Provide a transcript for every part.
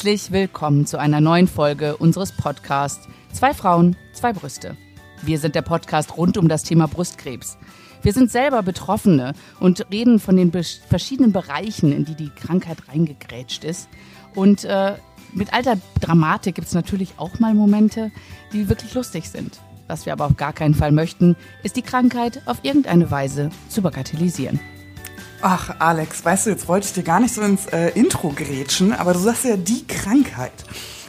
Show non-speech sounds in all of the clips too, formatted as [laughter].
Herzlich willkommen zu einer neuen Folge unseres Podcasts Zwei Frauen, zwei Brüste. Wir sind der Podcast rund um das Thema Brustkrebs. Wir sind selber Betroffene und reden von den verschiedenen Bereichen, in die die Krankheit reingegrätscht ist. Und äh, mit alter Dramatik gibt es natürlich auch mal Momente, die wirklich lustig sind. Was wir aber auf gar keinen Fall möchten, ist die Krankheit auf irgendeine Weise zu bagatellisieren. Ach, Alex, weißt du, jetzt wollte ich dir gar nicht so ins äh, Intro grätschen, aber du sagst ja die Krankheit.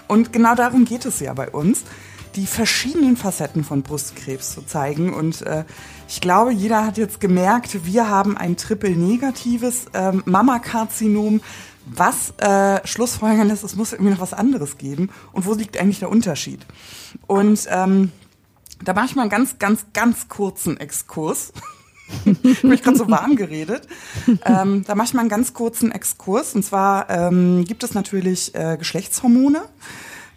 Und genau darum geht es ja bei uns, die verschiedenen Facetten von Brustkrebs zu zeigen. Und äh, ich glaube, jeder hat jetzt gemerkt, wir haben ein triple-negatives äh, Mammakarzinom. Was äh, Schlussfolgern ist, es muss irgendwie noch was anderes geben. Und wo liegt eigentlich der Unterschied? Und ähm, da mache ich mal einen ganz, ganz, ganz kurzen Exkurs. [laughs] ich habe gerade so warm geredet. Ähm, da mache ich mal einen ganz kurzen Exkurs. Und zwar ähm, gibt es natürlich äh, Geschlechtshormone,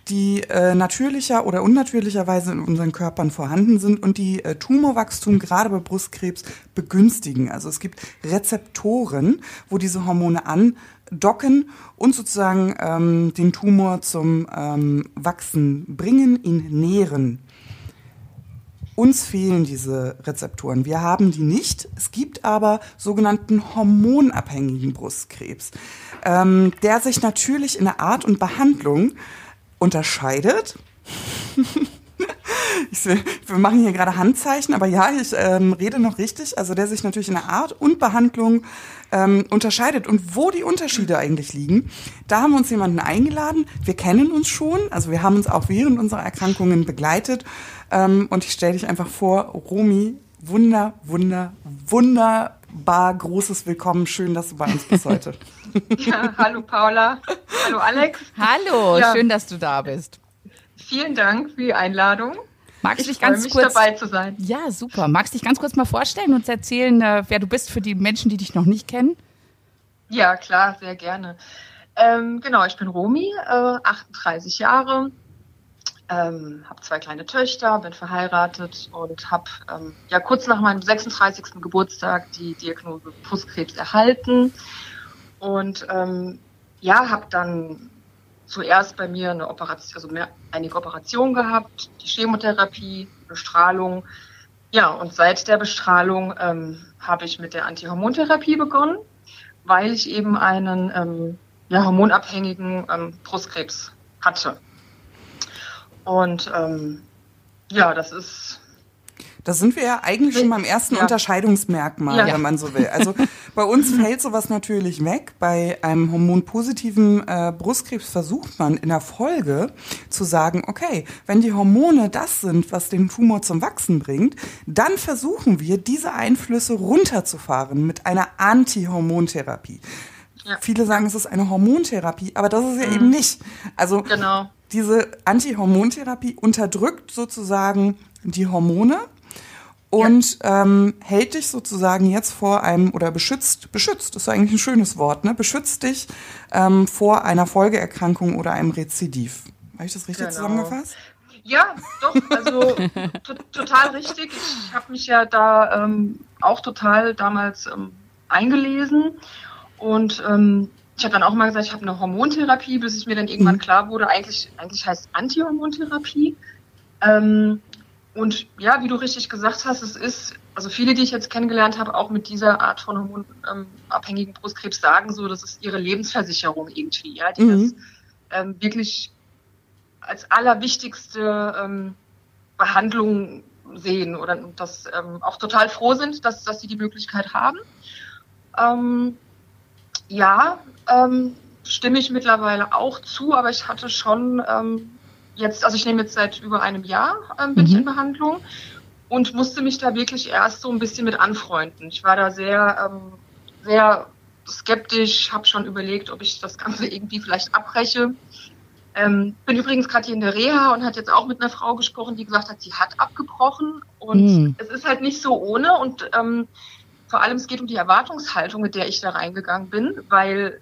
die äh, natürlicher oder unnatürlicherweise in unseren Körpern vorhanden sind und die äh, Tumorwachstum gerade bei Brustkrebs begünstigen. Also es gibt Rezeptoren, wo diese Hormone andocken und sozusagen ähm, den Tumor zum ähm, Wachsen bringen, ihn nähren. Uns fehlen diese Rezeptoren. Wir haben die nicht. Es gibt aber sogenannten hormonabhängigen Brustkrebs, ähm, der sich natürlich in der Art und Behandlung unterscheidet. [laughs] ich, wir machen hier gerade Handzeichen, aber ja, ich ähm, rede noch richtig. Also der sich natürlich in der Art und Behandlung ähm, unterscheidet. Und wo die Unterschiede eigentlich liegen, da haben wir uns jemanden eingeladen. Wir kennen uns schon, also wir haben uns auch während unserer Erkrankungen begleitet ähm, und ich stelle dich einfach vor, Romy, wunder, wunder, wunderbar großes Willkommen. Schön, dass du bei uns bist heute. [laughs] ja, hallo Paula. Hallo Alex. Hallo, ja. schön, dass du da bist. Vielen Dank für die Einladung. Magst du dich ganz mich kurz dabei zu sein? Ja, super. Magst du dich ganz kurz mal vorstellen und erzählen, äh, wer du bist für die Menschen, die dich noch nicht kennen? Ja, klar, sehr gerne. Ähm, genau, ich bin Romy, äh, 38 Jahre, ähm, habe zwei kleine Töchter, bin verheiratet und habe ähm, ja kurz nach meinem 36. Geburtstag die Diagnose Brustkrebs erhalten und ähm, ja, habe dann zuerst bei mir eine Operation, also mehr, einige Operationen gehabt, die Chemotherapie, Bestrahlung. Ja, und seit der Bestrahlung ähm, habe ich mit der Antihormontherapie begonnen, weil ich eben einen ähm, ja, hormonabhängigen ähm, Brustkrebs hatte. Und ähm, ja, das ist. Da sind wir ja eigentlich schon beim ersten ja. Unterscheidungsmerkmal, ja. wenn man so will. Also bei uns [laughs] fällt sowas natürlich weg. Bei einem hormonpositiven äh, Brustkrebs versucht man in der Folge zu sagen, okay, wenn die Hormone das sind, was den Tumor zum Wachsen bringt, dann versuchen wir, diese Einflüsse runterzufahren mit einer Antihormontherapie. Ja. Viele sagen, es ist eine Hormontherapie, aber das ist ja mhm. eben nicht. Also genau diese Antihormontherapie unterdrückt sozusagen die Hormone und ja. ähm, hält dich sozusagen jetzt vor einem oder beschützt, beschützt, ist eigentlich ein schönes Wort, ne? Beschützt dich ähm, vor einer Folgeerkrankung oder einem Rezidiv. Habe ich das richtig genau. zusammengefasst? Ja, doch, also total richtig. Ich habe mich ja da ähm, auch total damals ähm, eingelesen und ähm, ich habe dann auch mal gesagt, ich habe eine Hormontherapie, bis es mir dann irgendwann mhm. klar wurde, eigentlich, eigentlich heißt Antihormontherapie. Ähm, und ja, wie du richtig gesagt hast, es ist, also viele, die ich jetzt kennengelernt habe, auch mit dieser Art von hormonabhängigen Brustkrebs sagen so, das ist ihre Lebensversicherung irgendwie, ja, die mhm. das ähm, wirklich als allerwichtigste ähm, Behandlung sehen oder das ähm, auch total froh sind, dass, dass sie die Möglichkeit haben. Ja, ähm, stimme ich mittlerweile auch zu, aber ich hatte schon ähm, jetzt, also ich nehme jetzt seit über einem Jahr, ähm, bin mhm. ich in Behandlung und musste mich da wirklich erst so ein bisschen mit anfreunden. Ich war da sehr, ähm, sehr skeptisch, habe schon überlegt, ob ich das Ganze irgendwie vielleicht abbreche. Ähm, bin übrigens gerade hier in der Reha und hat jetzt auch mit einer Frau gesprochen, die gesagt hat, sie hat abgebrochen und mhm. es ist halt nicht so ohne und ähm, vor allem es geht um die Erwartungshaltung, mit der ich da reingegangen bin, weil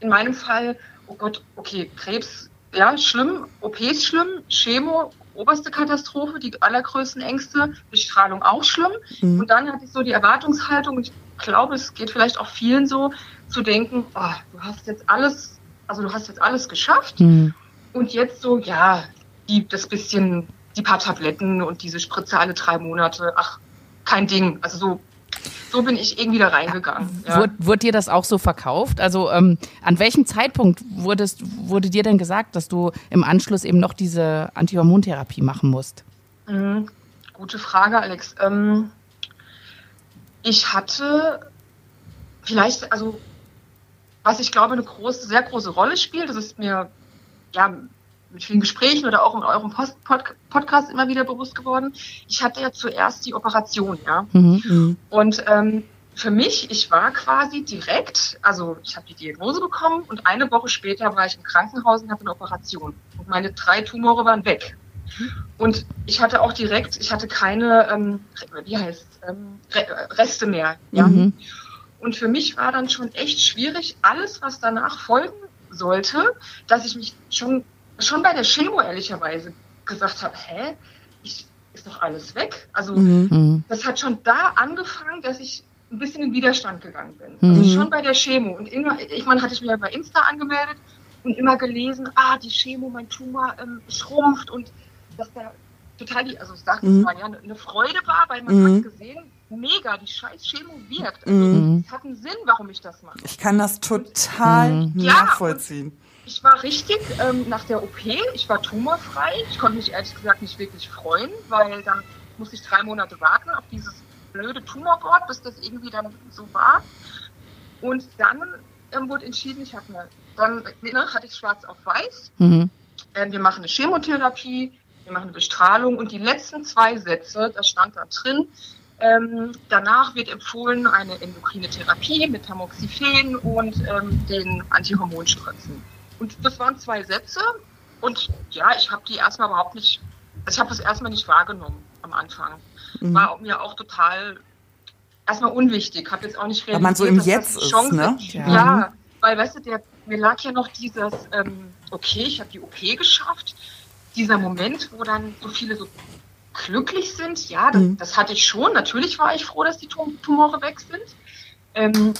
in meinem Fall, oh Gott, okay, Krebs, ja, schlimm, OPs schlimm, Chemo, oberste Katastrophe, die allergrößten Ängste, Bestrahlung auch schlimm. Mhm. Und dann hatte ich so die Erwartungshaltung, ich glaube, es geht vielleicht auch vielen so, zu denken, oh, du hast jetzt alles also du hast jetzt alles geschafft. Mhm. Und jetzt so, ja, die, das bisschen, die paar Tabletten und diese Spritze alle drei Monate, ach, kein Ding. Also so, so bin ich irgendwie da reingegangen. Ja. Wurde, wurde dir das auch so verkauft? Also ähm, an welchem Zeitpunkt wurdest, wurde dir denn gesagt, dass du im Anschluss eben noch diese Antihormontherapie machen musst? Mhm. Gute Frage, Alex. Ähm, ich hatte vielleicht, also was ich glaube, eine große, sehr große Rolle spielt, das ist mir ja mit vielen Gesprächen oder auch in eurem Post Pod Podcast immer wieder bewusst geworden. Ich hatte ja zuerst die Operation, ja. Mhm. Und ähm, für mich, ich war quasi direkt, also ich habe die Diagnose bekommen und eine Woche später war ich im Krankenhaus und hatte eine Operation. Und meine drei Tumore waren weg. Und ich hatte auch direkt, ich hatte keine, ähm, wie heißt ähm, Reste mehr. Ja? Mhm. Und für mich war dann schon echt schwierig, alles, was danach folgen sollte, dass ich mich schon, schon bei der Chemo ehrlicherweise gesagt habe, hä, ich, ist doch alles weg. Also mhm. mhm. das hat schon da angefangen, dass ich ein bisschen in Widerstand gegangen bin. Also mhm. Also schon bei der Chemo. Und immer, ich meine, hatte ich mir bei Insta angemeldet und immer gelesen, ah, die Chemo, mein Tumor ähm, schrumpft und dass da total die, also sagt mhm. man ja, eine Freude war, weil man mhm. hat gesehen, mega, die scheiß Chemo wirkt. Also, mhm. Es hat einen Sinn, warum ich das mache. Ich kann das total mhm. nachvollziehen. Ja, ich war richtig ähm, nach der OP, ich war tumorfrei. Ich konnte mich ehrlich gesagt nicht wirklich freuen, weil dann musste ich drei Monate warten auf dieses blöde Tumorboard, bis das irgendwie dann so war. Und dann ähm, wurde entschieden, ich hatte eine, dann ne, hatte ich schwarz auf weiß. Mhm. Ähm, wir machen eine Chemotherapie, wir machen eine Bestrahlung und die letzten zwei Sätze, das stand da drin, ähm, danach wird empfohlen eine endokrine Therapie mit Tamoxifen und ähm, den Antihormonspritzen. Und das waren zwei Sätze und ja, ich habe die erstmal überhaupt nicht, also ich habe das erstmal nicht wahrgenommen am Anfang. Mhm. War mir auch total erstmal unwichtig, habe jetzt auch nicht realisiert, Weil man so im Jetzt ist, ne? Ja. ja. weil weißt du, der, mir lag ja noch dieses, ähm, okay, ich habe die OP geschafft, dieser Moment, wo dann so viele so glücklich sind, ja, das, mhm. das, hatte ich schon. Natürlich war ich froh, dass die Tumore weg sind. Ähm,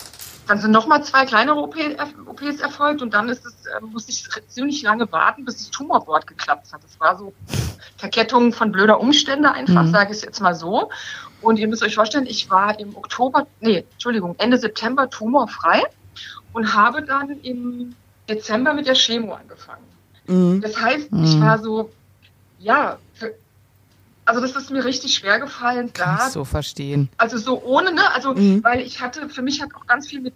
dann sind nochmal zwei kleinere OPs erfolgt und dann ist es, äh, musste ich ziemlich lange warten, bis das Tumorboard geklappt hat. Das war so Verkettung von blöder Umstände einfach, mhm. sage ich es jetzt mal so. Und ihr müsst euch vorstellen, ich war im Oktober, nee, Entschuldigung, Ende September tumorfrei und habe dann im Dezember mit der Chemo angefangen. Mhm. Das heißt, mhm. ich war so, ja, für, also das ist mir richtig schwer gefallen. Kann da, ich so verstehen. Also so ohne, ne? Also, mhm. weil ich hatte, für mich hat auch ganz viel mit,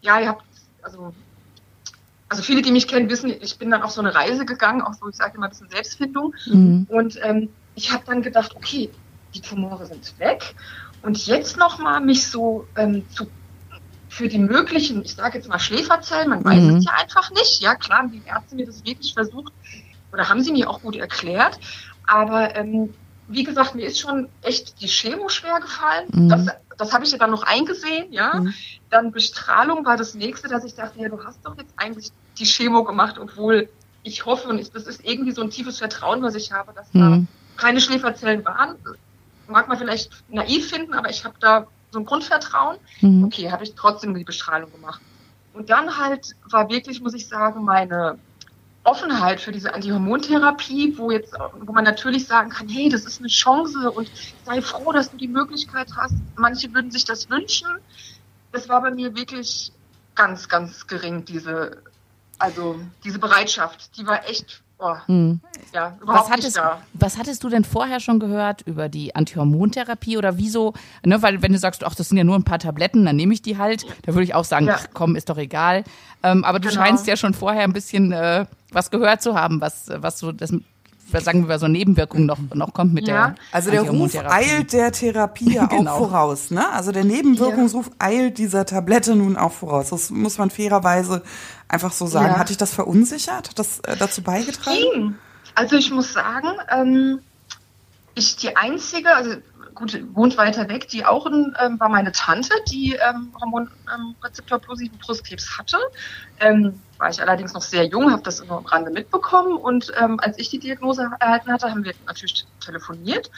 ja, ihr habt, also, also viele, die mich kennen, wissen, ich bin dann auf so eine Reise gegangen, auch so, ich sage immer ein bisschen Selbstfindung. Mhm. Und ähm, ich habe dann gedacht, okay, die Tumore sind weg. Und jetzt nochmal mich so ähm, zu für die möglichen, ich sage jetzt mal Schläferzellen, man weiß mhm. es ja einfach nicht. Ja, klar haben die Ärzte mir das wirklich versucht oder haben sie mir auch gut erklärt. Aber ähm, wie gesagt, mir ist schon echt die Chemo schwer gefallen. Mhm. Das, das habe ich ja dann noch eingesehen, ja. Mhm. Dann Bestrahlung war das nächste, dass ich dachte, ja, du hast doch jetzt eigentlich die Chemo gemacht, obwohl ich hoffe und ich, das ist irgendwie so ein tiefes Vertrauen, was ich habe, dass mhm. da keine Schläferzellen waren. Mag man vielleicht naiv finden, aber ich habe da so ein Grundvertrauen. Mhm. Okay, habe ich trotzdem die Bestrahlung gemacht. Und dann halt war wirklich, muss ich sagen, meine Offenheit für diese Antihormontherapie, wo jetzt, wo man natürlich sagen kann, hey, das ist eine Chance und sei froh, dass du die Möglichkeit hast. Manche würden sich das wünschen. Das war bei mir wirklich ganz, ganz gering, diese, also diese Bereitschaft. Die war echt Oh, hm. Ja, was hattest. Was hattest du denn vorher schon gehört über die Antihormontherapie oder wieso? Ne, weil wenn du sagst, ach, das sind ja nur ein paar Tabletten, dann nehme ich die halt. Da würde ich auch sagen, ja. ach komm, ist doch egal. Ähm, aber du genau. scheinst ja schon vorher ein bisschen äh, was gehört zu haben, was, was so das sagen wir so Nebenwirkungen noch, noch kommt mit ja. der Also der Ruf eilt der Therapie [laughs] ja genau. auch voraus, ne? Also der Nebenwirkungsruf ja. eilt dieser Tablette nun auch voraus. Das muss man fairerweise einfach so sagen. Ja. Hat dich das verunsichert? Hat das äh, dazu beigetragen? Also ich muss sagen, ähm, ich die einzige, also gut, wohnt weiter weg, die auch in, ähm, war meine Tante, die ähm, Hormonrezeptor-positiven ähm, Brustkrebs hatte. Ähm, war ich allerdings noch sehr jung, habe das nur am Rande mitbekommen und ähm, als ich die Diagnose erhalten hatte, haben wir natürlich telefoniert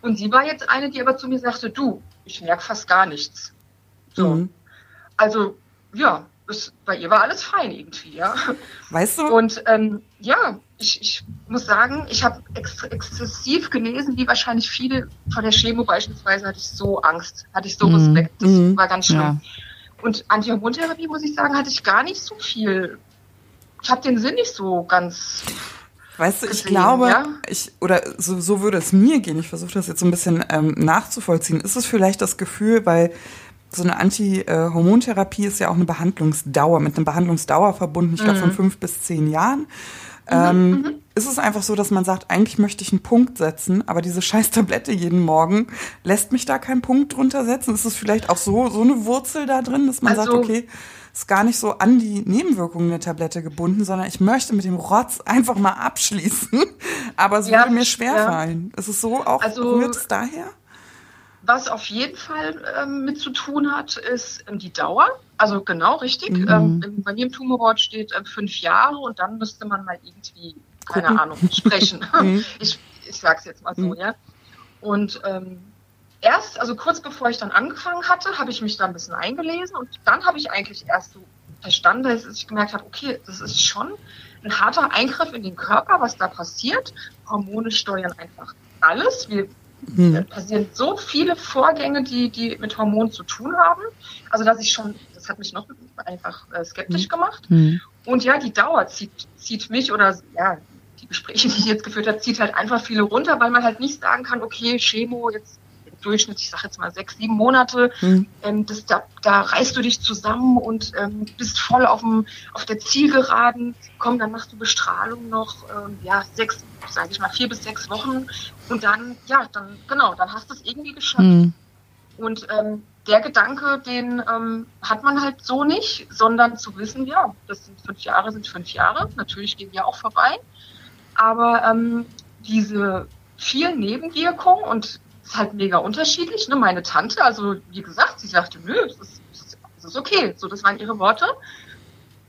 und sie war jetzt eine, die aber zu mir sagte, du, ich merke fast gar nichts. So. Mhm. Also, ja, das, bei ihr war alles fein irgendwie, ja. Weißt du? Und ähm, ja, ich, ich muss sagen, ich habe ex exzessiv gelesen, wie wahrscheinlich viele von der Chemo beispielsweise hatte ich so Angst, hatte ich so Mhm. Respekt. Das Mhm. war ganz schlimm. Ja. Und Antihormontherapie, muss ich sagen, hatte ich gar nicht so viel. Ich habe den Sinn nicht so ganz. Weißt du, ich glaube, ja? ich, oder so, so würde es mir gehen, ich versuche das jetzt so ein bisschen ähm, nachzuvollziehen. Ist es vielleicht das Gefühl, weil so eine Anti-Hormontherapie ist ja auch eine Behandlungsdauer, mit einer Behandlungsdauer verbunden, ich glaube von fünf bis zehn Jahren. Ähm, Ist es einfach so, dass man sagt, eigentlich möchte ich einen Punkt setzen, aber diese scheiß Tablette jeden Morgen lässt mich da keinen Punkt drunter setzen? Ist es vielleicht auch so, so eine Wurzel da drin, dass man sagt, Also- okay, ist gar nicht so an die Nebenwirkungen der Tablette gebunden, sondern ich möchte mit dem Rotz einfach mal abschließen. [laughs] Aber es Ja, würde mir ja. schwerfallen. Ist es so auch, Also- rührt es daher? Was auf jeden Fall ähm, mit zu tun hat, ist ähm, die Dauer. Also genau richtig. Mhm. Ähm, bei mir im Tumorboard steht ähm, fünf Jahre und dann müsste man mal irgendwie, keine. Ahnung, sprechen. [laughs] Mhm. ich ich sag's jetzt mal so, Mhm. ja. Und ähm, erst, also kurz bevor ich dann angefangen hatte, habe ich mich da ein bisschen eingelesen und dann habe ich eigentlich erst so verstanden, dass ich gemerkt habe, okay, das ist schon ein harter Eingriff in den Körper, was da passiert. Hormone steuern einfach alles. Wir Hm. passieren so viele Vorgänge, die, die mit Hormonen zu tun haben. Also, dass ich schon, das hat mich noch einfach äh, skeptisch Mhm. gemacht. Mhm. Und ja, die Dauer zieht, zieht mich oder ja, die Gespräche, die ich jetzt geführt habe, zieht halt einfach viele runter, weil man halt nicht sagen kann, okay, Chemo jetzt Durchschnitt, ich sage jetzt mal sechs, sieben Monate, Hm. ähm, das, da, da reißt du dich zusammen und ähm, bist voll auf, dem, auf der Zielgeraden. Komm, dann machst du Bestrahlung noch, ähm, ja, sechs, sage ich mal, vier bis sechs Wochen. Und dann, ja, dann, genau, dann hast du es irgendwie geschafft. Mhm. Und ähm, der Gedanke, den ähm, hat man halt so nicht, sondern zu wissen, ja, das sind fünf Jahre, sind fünf Jahre. Natürlich gehen die auch vorbei. Aber ähm, diese vielen Nebenwirkungen und ist halt mega unterschiedlich. Ne? Meine Tante, also wie gesagt, sie sagte, nö, es ist, es ist, es ist okay. So, das waren ihre Worte.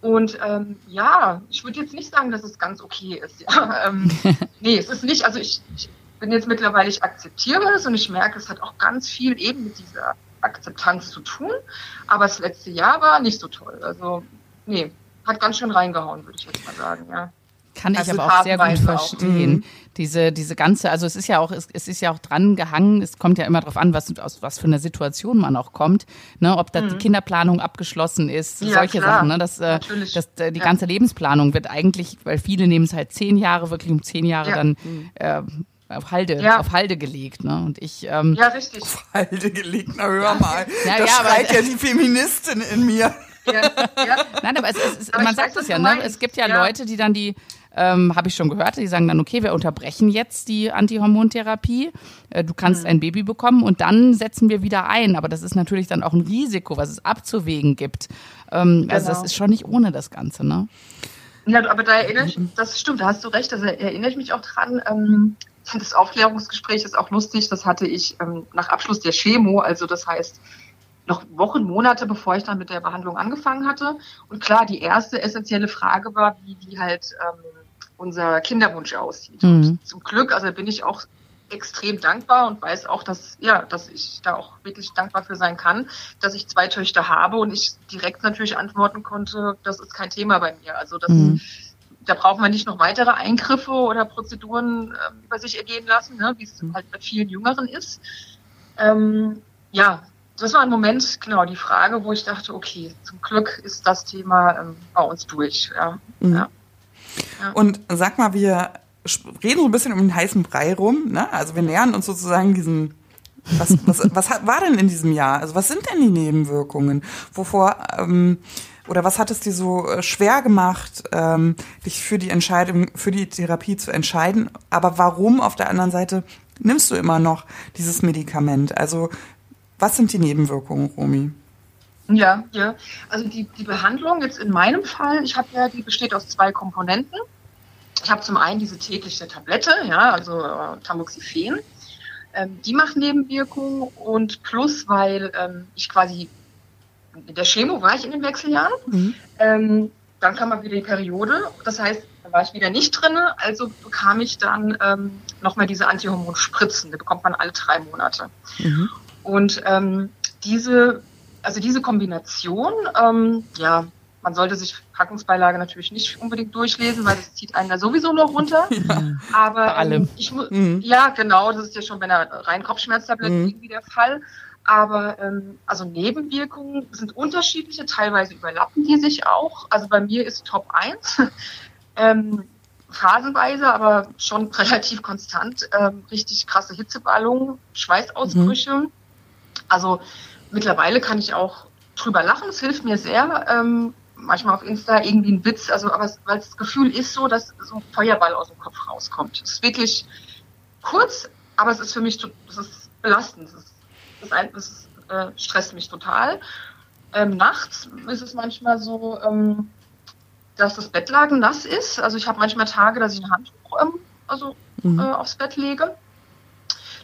Und ähm, ja, ich würde jetzt nicht sagen, dass es ganz okay ist. Ja. [laughs] Ähm, [laughs] nee, es ist nicht, also ich, ich bin jetzt mittlerweile, ich akzeptiere es und ich merke, es hat auch ganz viel eben mit dieser Akzeptanz zu tun. Aber das letzte Jahr war nicht so toll. Also, nee, hat ganz schön reingehauen, würde ich jetzt mal sagen, ja. Kann ich Also aber auch sehr gut phasenweise auch. verstehen. Mhm. Diese, diese ganze, also es ist ja auch, es, es ist ja auch dran gehangen, es kommt ja immer darauf an, was, aus was für einer Situation man auch kommt, ne, ob da die Kinderplanung abgeschlossen ist, Mhm. Ja, solche klar. Sachen, ne, das, äh, Natürlich. das, äh, die Ja. ganze Lebensplanung wird eigentlich, weil viele nehmen es halt zehn Jahre, wirklich um zehn Jahre Ja. dann äh, auf Halde, Ja. auf Halde gelegt, ne, und ich, ähm, Ja, richtig. Halde gelegt, na hör mal. [laughs] Ja, da ja, aber- schreit ja die Feministin in mir. Ja, ja. Nein, aber es, es, es, Aber man ich sagt es ja, ne? Es gibt ja, Ja. Leute, die dann die, ähm, habe ich schon gehört, die sagen dann, okay, wir unterbrechen jetzt die Antihormontherapie, äh, du kannst Mhm. ein Baby bekommen und dann setzen wir wieder ein. Aber das ist natürlich dann auch ein Risiko, was es abzuwägen gibt. Ähm, Also das Genau. ist schon nicht ohne das Ganze, ne? Ja, aber da erinnere ich, das stimmt, da hast du recht, da erinnere ich mich auch dran. Ähm, das Aufklärungsgespräch ist auch lustig, das hatte ich ähm, nach Abschluss der Chemo, also das heißt noch Wochen, Monate, bevor ich dann mit der Behandlung angefangen hatte. Und klar, die erste essentielle Frage war, wie, wie halt ähm, unser Kinderwunsch aussieht. Mhm. Und zum Glück, also bin ich auch extrem dankbar und weiß auch, dass ja, dass ich da auch wirklich dankbar für sein kann, dass ich zwei Töchter habe und ich direkt natürlich antworten konnte, das ist kein Thema bei mir. Also das, Mhm. da braucht man nicht noch weitere Eingriffe oder Prozeduren ähm, über sich ergehen lassen, ne, wie es Mhm. halt bei vielen Jüngeren ist. Ähm, ja, das war ein Moment, genau, die Frage, wo ich dachte, okay, zum Glück ist das Thema ähm, bei uns durch. Ja. Mhm. Ja. Und sag mal, wir reden so ein bisschen um den heißen Brei rum, ne? Also wir nähern uns sozusagen diesen. Was, was, [laughs] was hat, war denn in diesem Jahr? Also was sind denn die Nebenwirkungen? Wovor ähm, oder was hat es dir so äh, schwer gemacht, ähm, dich für die Entscheidung, für die Therapie zu entscheiden? Aber warum auf der anderen Seite nimmst du immer noch dieses Medikament? Also was sind die Nebenwirkungen, Romy? Ja, ja. Also die, die Behandlung jetzt in meinem Fall, ich habe ja, die besteht aus zwei Komponenten. Ich habe zum einen diese tägliche Tablette, ja, also äh, Tamoxifen. Ähm, die macht Nebenwirkungen und plus, weil ähm, ich quasi in der Chemo war ich in den Wechseljahren. Mhm. Ähm, dann kam mal wieder die Periode. Das heißt, da war ich wieder nicht drin. Also bekam ich dann ähm, nochmal diese Antihormonspritzen. Die bekommt man alle drei Monate. Mhm. Und ähm, diese, also diese Kombination, ähm, ja, man sollte sich Packungsbeilage natürlich nicht unbedingt durchlesen, weil das zieht einen da sowieso noch runter. [laughs] Ja. Aber. Ähm, ich muss, mhm. ja, genau, das ist ja schon bei einer reinen Kopfschmerztablette mhm. irgendwie der Fall. Aber ähm, also Nebenwirkungen sind unterschiedliche, teilweise überlappen die sich auch. Also bei mir ist Top 1. [laughs] ähm, phasenweise, aber schon [laughs] relativ konstant, ähm, richtig krasse Hitzeballungen, Schweißausbrüche. Mhm. Also mittlerweile kann ich auch drüber lachen, es hilft mir sehr. Ähm, manchmal auf Insta irgendwie ein Witz, also aber weil das Gefühl ist so, dass so ein Feuerball aus dem Kopf rauskommt. Es ist wirklich kurz, aber es ist für mich, es ist belastend. Es, ist, es, ist, es äh, stresst mich total. Ähm, nachts ist es manchmal so, ähm, dass das Bettlaken nass ist. Also ich habe manchmal Tage, dass ich ein Handtuch ähm, also, mhm. äh, aufs Bett lege.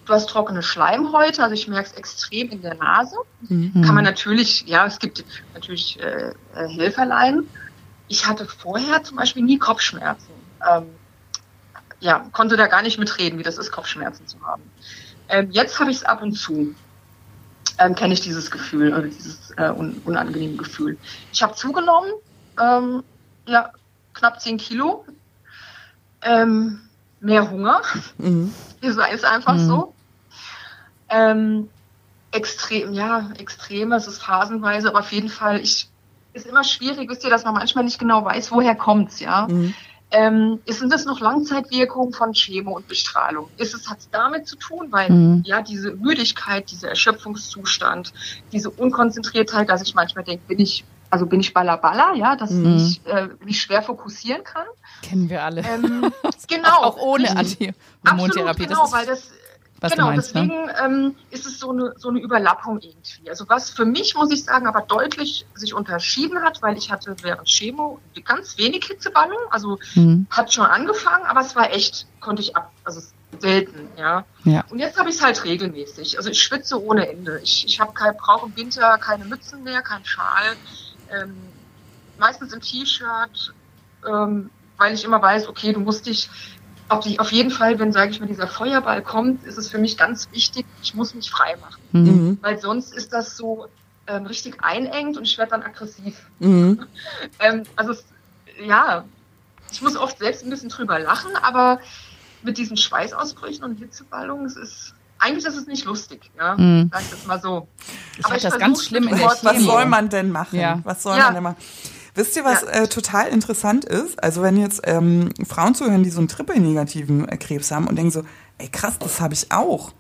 Du hast trockene Schleimhäute, also ich merke es extrem in der Nase. Mhm. Kann man natürlich, ja, es gibt natürlich äh, äh, Helferlein. Ich hatte vorher zum Beispiel nie Kopfschmerzen. Ähm, ja, konnte da gar nicht mitreden, wie das ist, Kopfschmerzen zu haben. Ähm, jetzt habe ich es ab und zu. Ähm, Kenne ich dieses Gefühl, oder dieses äh, un unangenehme Gefühl. Ich habe zugenommen, ähm, ja, knapp 10 Kilo. Ähm, mehr Hunger. Mhm. Ist einfach mhm. so. Ähm, extrem, ja, extrem, es ist phasenweise, aber auf jeden Fall, ich, ist immer schwierig, wisst ihr, dass man manchmal nicht genau weiß, woher kommt's, ja. Mhm. Ähm, sind das noch Langzeitwirkungen von Chemo und Bestrahlung? Ist es, hat es damit zu tun, weil mhm. ja diese Müdigkeit, dieser Erschöpfungszustand, diese Unkonzentriertheit, dass ich manchmal denke, bin ich, also bin ich Ballaballa, ja, dass mhm. ich äh, mich schwer fokussieren kann. Kennen wir alle. Ähm, [laughs] genau. auch ohne Antihormontherapie. Genau, das weil das was genau, meinst, ne? deswegen ne? ähm, ist es so eine, so eine Überlappung irgendwie. Also was für mich, muss ich sagen, aber deutlich sich unterschieden hat, weil ich hatte während Chemo ganz wenig Hitzeballung, also mhm. hat schon angefangen, aber es war echt, konnte ich ab, also selten, ja. ja. Und jetzt habe ich es halt regelmäßig. Also ich schwitze ohne Ende. Ich, ich habe kein, brauche im Winter keine Mützen mehr, keinen Schal, ähm, meistens im T-Shirt, ähm, weil ich immer weiß, okay, du musst dich auf, die, auf jeden Fall, wenn, sage ich mal, dieser Feuerball kommt, ist es für mich ganz wichtig, ich muss mich frei machen. Mhm. Weil sonst ist das so ähm, richtig einengt und ich werde dann aggressiv. Mhm. [laughs] ähm, also, es, ja, ich muss oft selbst ein bisschen drüber lachen, aber mit diesen Schweißausbrüchen und Hitzeballungen, es ist eigentlich ist es nicht lustig, ja. Mhm. Sag ich das mal so. Ich aber ich das ganz schlimm in der Was soll man denn machen? Ja. Was soll ja. man denn machen? Wisst ihr, was ja. äh, total interessant ist? Also wenn jetzt ähm, Frauen zuhören, die so einen triple-negativen äh, Krebs haben und denken so, ey krass, das habe ich auch.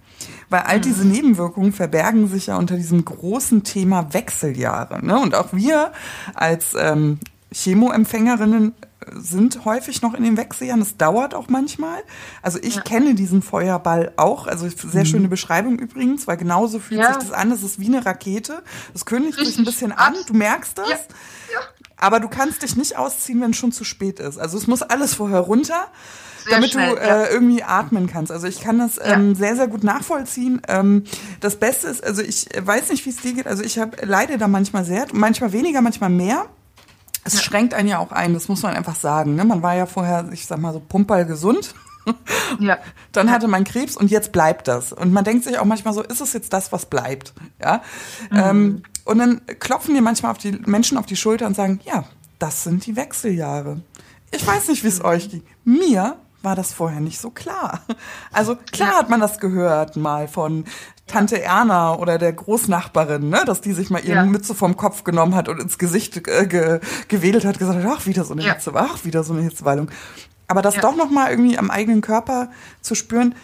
Weil all diese mhm. Nebenwirkungen verbergen sich ja unter diesem großen Thema Wechseljahre. Ne? Und auch wir als ähm, Chemoempfängerinnen sind häufig noch in den Wechseljahren. Das dauert auch manchmal. Also ich ja. kenne diesen Feuerball auch. Also sehr mhm. schöne Beschreibung übrigens, weil genauso fühlt ja. sich das an. Das ist wie eine Rakete. Das kündigt sich ein bisschen an. Du merkst das. Ja. Aber du kannst dich nicht ausziehen, wenn es schon zu spät ist. Also es muss alles vorher runter, sehr damit schnell, du äh, ja. irgendwie atmen kannst. Also ich kann das ähm, ja. sehr, sehr gut nachvollziehen. Ähm, das Beste ist, also ich weiß nicht, wie es dir geht. Also ich hab, leide da manchmal sehr, manchmal weniger, manchmal mehr. Es schränkt einen ja auch ein, das muss man einfach sagen. Ne? Man war ja vorher, ich sag mal so, pumperl gesund. Ja. [laughs] Dann hatte man Krebs und jetzt bleibt das. Und man denkt sich auch manchmal so, ist es jetzt das, was bleibt? Ja. Mhm. Ähm, und dann klopfen dir manchmal auf die Menschen auf die Schulter und sagen, ja, das sind die Wechseljahre. Ich weiß nicht, wie es euch geht. Mir war das vorher nicht so klar. Also klar hat man das gehört mal von Tante Erna oder der Großnachbarin, ne, dass die sich mal ihre ja. Mütze vom Kopf genommen hat und ins Gesicht äh, ge gewedelt hat, gesagt hat, ach, wieder so eine ja. Hitze, ach, wieder so eine Hitzewallung. Aber das ja. doch noch mal irgendwie am eigenen Körper zu spüren,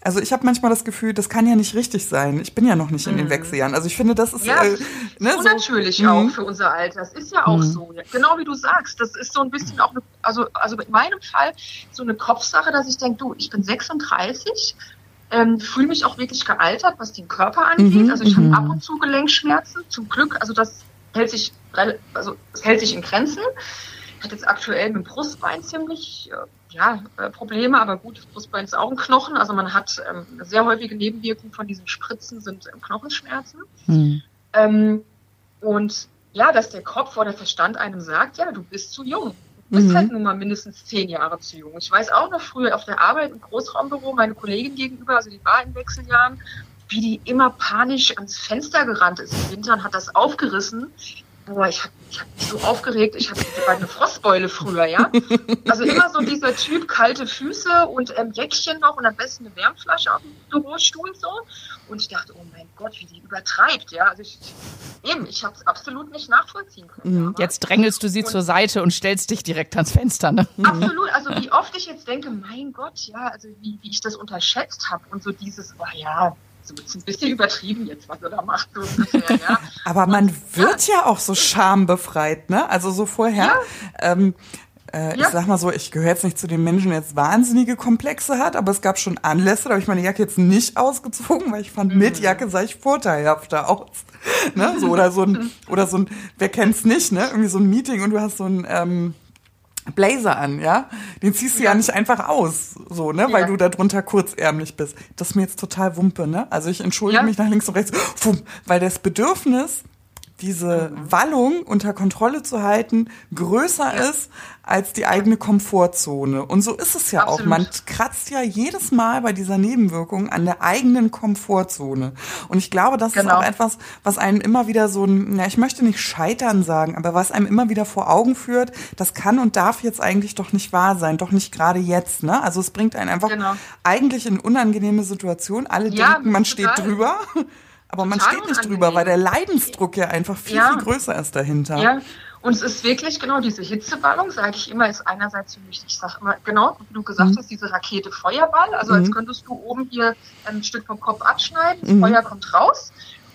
also ich habe manchmal das Gefühl, das kann ja nicht richtig sein. Ich bin ja noch nicht in den mhm. Wechseljahren. Also ich finde, das ist ja, äh, ne, so natürlich auch mhm. für unser Alter. Das ist ja auch mhm. so. Genau wie du sagst. Das ist so ein bisschen auch, eine, also also in meinem Fall so eine Kopfsache, dass ich denke, du, ich bin 36, ähm, fühle mich auch wirklich gealtert, was den Körper angeht. Mhm. Also ich habe ab und zu Gelenkschmerzen. Zum Glück, also das hält sich, also es hält sich in Grenzen. Ich hatte jetzt aktuell mit dem Brustbein ziemlich äh, ja, äh, Probleme, aber gut, das Brustbein ist auch ein Knochen. Also man hat ähm, sehr häufige Nebenwirkungen von diesen Spritzen sind ähm, Knochenschmerzen. Mhm. Ähm, und ja, dass der Kopf oder der Verstand einem sagt, ja, du bist zu jung. Du bist mhm. halt nun mal mindestens zehn Jahre zu jung. Ich weiß auch noch früher auf der Arbeit im Großraumbüro, meine Kollegin gegenüber, also die war in Wechseljahren, wie die immer panisch ans Fenster gerannt ist im Winter und hat das aufgerissen boah, ich habe ich hab mich so aufgeregt, ich hatte eine Frostbeule früher, ja. Also immer so dieser Typ, kalte Füße und ähm, Jäckchen noch und am besten eine Wärmflasche auf dem Bürostuhl so. Und ich dachte, oh mein Gott, wie die übertreibt, ja. Also ich, eben, ich habe es absolut nicht nachvollziehen können. Mhm. Jetzt drängelst du sie und zur Seite und stellst dich direkt ans Fenster, ne? Absolut, also wie oft ich jetzt denke, mein Gott, ja, also wie, wie ich das unterschätzt habe und so dieses, oh ja, so ein bisschen übertrieben jetzt, was er da macht. So ungefähr, ja. [laughs] Aber man und, wird ja. ja. auch so schambefreit, ne? Also so vorher. Ja. Ähm, äh, ja. Ich sag mal so, ich gehöre jetzt nicht zu den Menschen, der jetzt wahnsinnige Komplexe hat, aber es gab schon Anlässe, da habe ich meine Jacke jetzt nicht ausgezogen, weil ich fand, mhm. mit Jacke sah ich vorteilhafter aus. ne? so, oder so ein, [laughs] oder so ein, wer kennt's nicht, ne? Irgendwie so ein Meeting und du hast so ein, ähm, Blazer an, ja? Den ziehst du ja, ja nicht einfach aus, so, ne? Weil ja. du da drunter kurzärmlich bist. Das ist mir jetzt total Wumpe, ne? Also ich entschuldige ja. mich nach links und rechts, weil das Bedürfnis, diese. Wallung unter Kontrolle zu halten, größer ja. ist als die eigene Komfortzone. Und so ist es ja Absolut. auch. Man kratzt ja jedes Mal bei dieser Nebenwirkung an der eigenen Komfortzone. Und ich glaube, das genau. ist auch etwas, was einem immer wieder so ein, na, ich möchte nicht scheitern sagen, aber was einem immer wieder vor Augen führt, das kann und darf jetzt eigentlich doch nicht wahr sein, doch nicht gerade jetzt. Ne? Also es bringt einen einfach genau. eigentlich in unangenehme Situationen. Alle ja, denken, man steht drüber. Aber man steht nicht drüber, weil der Leidensdruck ja einfach viel, ja. viel größer ist dahinter. Ja, und es ist wirklich genau diese Hitzeballung, sage ich immer, ist einerseits für mich, ich sage immer, genau, wie du gesagt mhm. hast, diese Rakete Feuerball, also mhm. als könntest du oben hier ein Stück vom Kopf abschneiden, das mhm. Feuer kommt raus.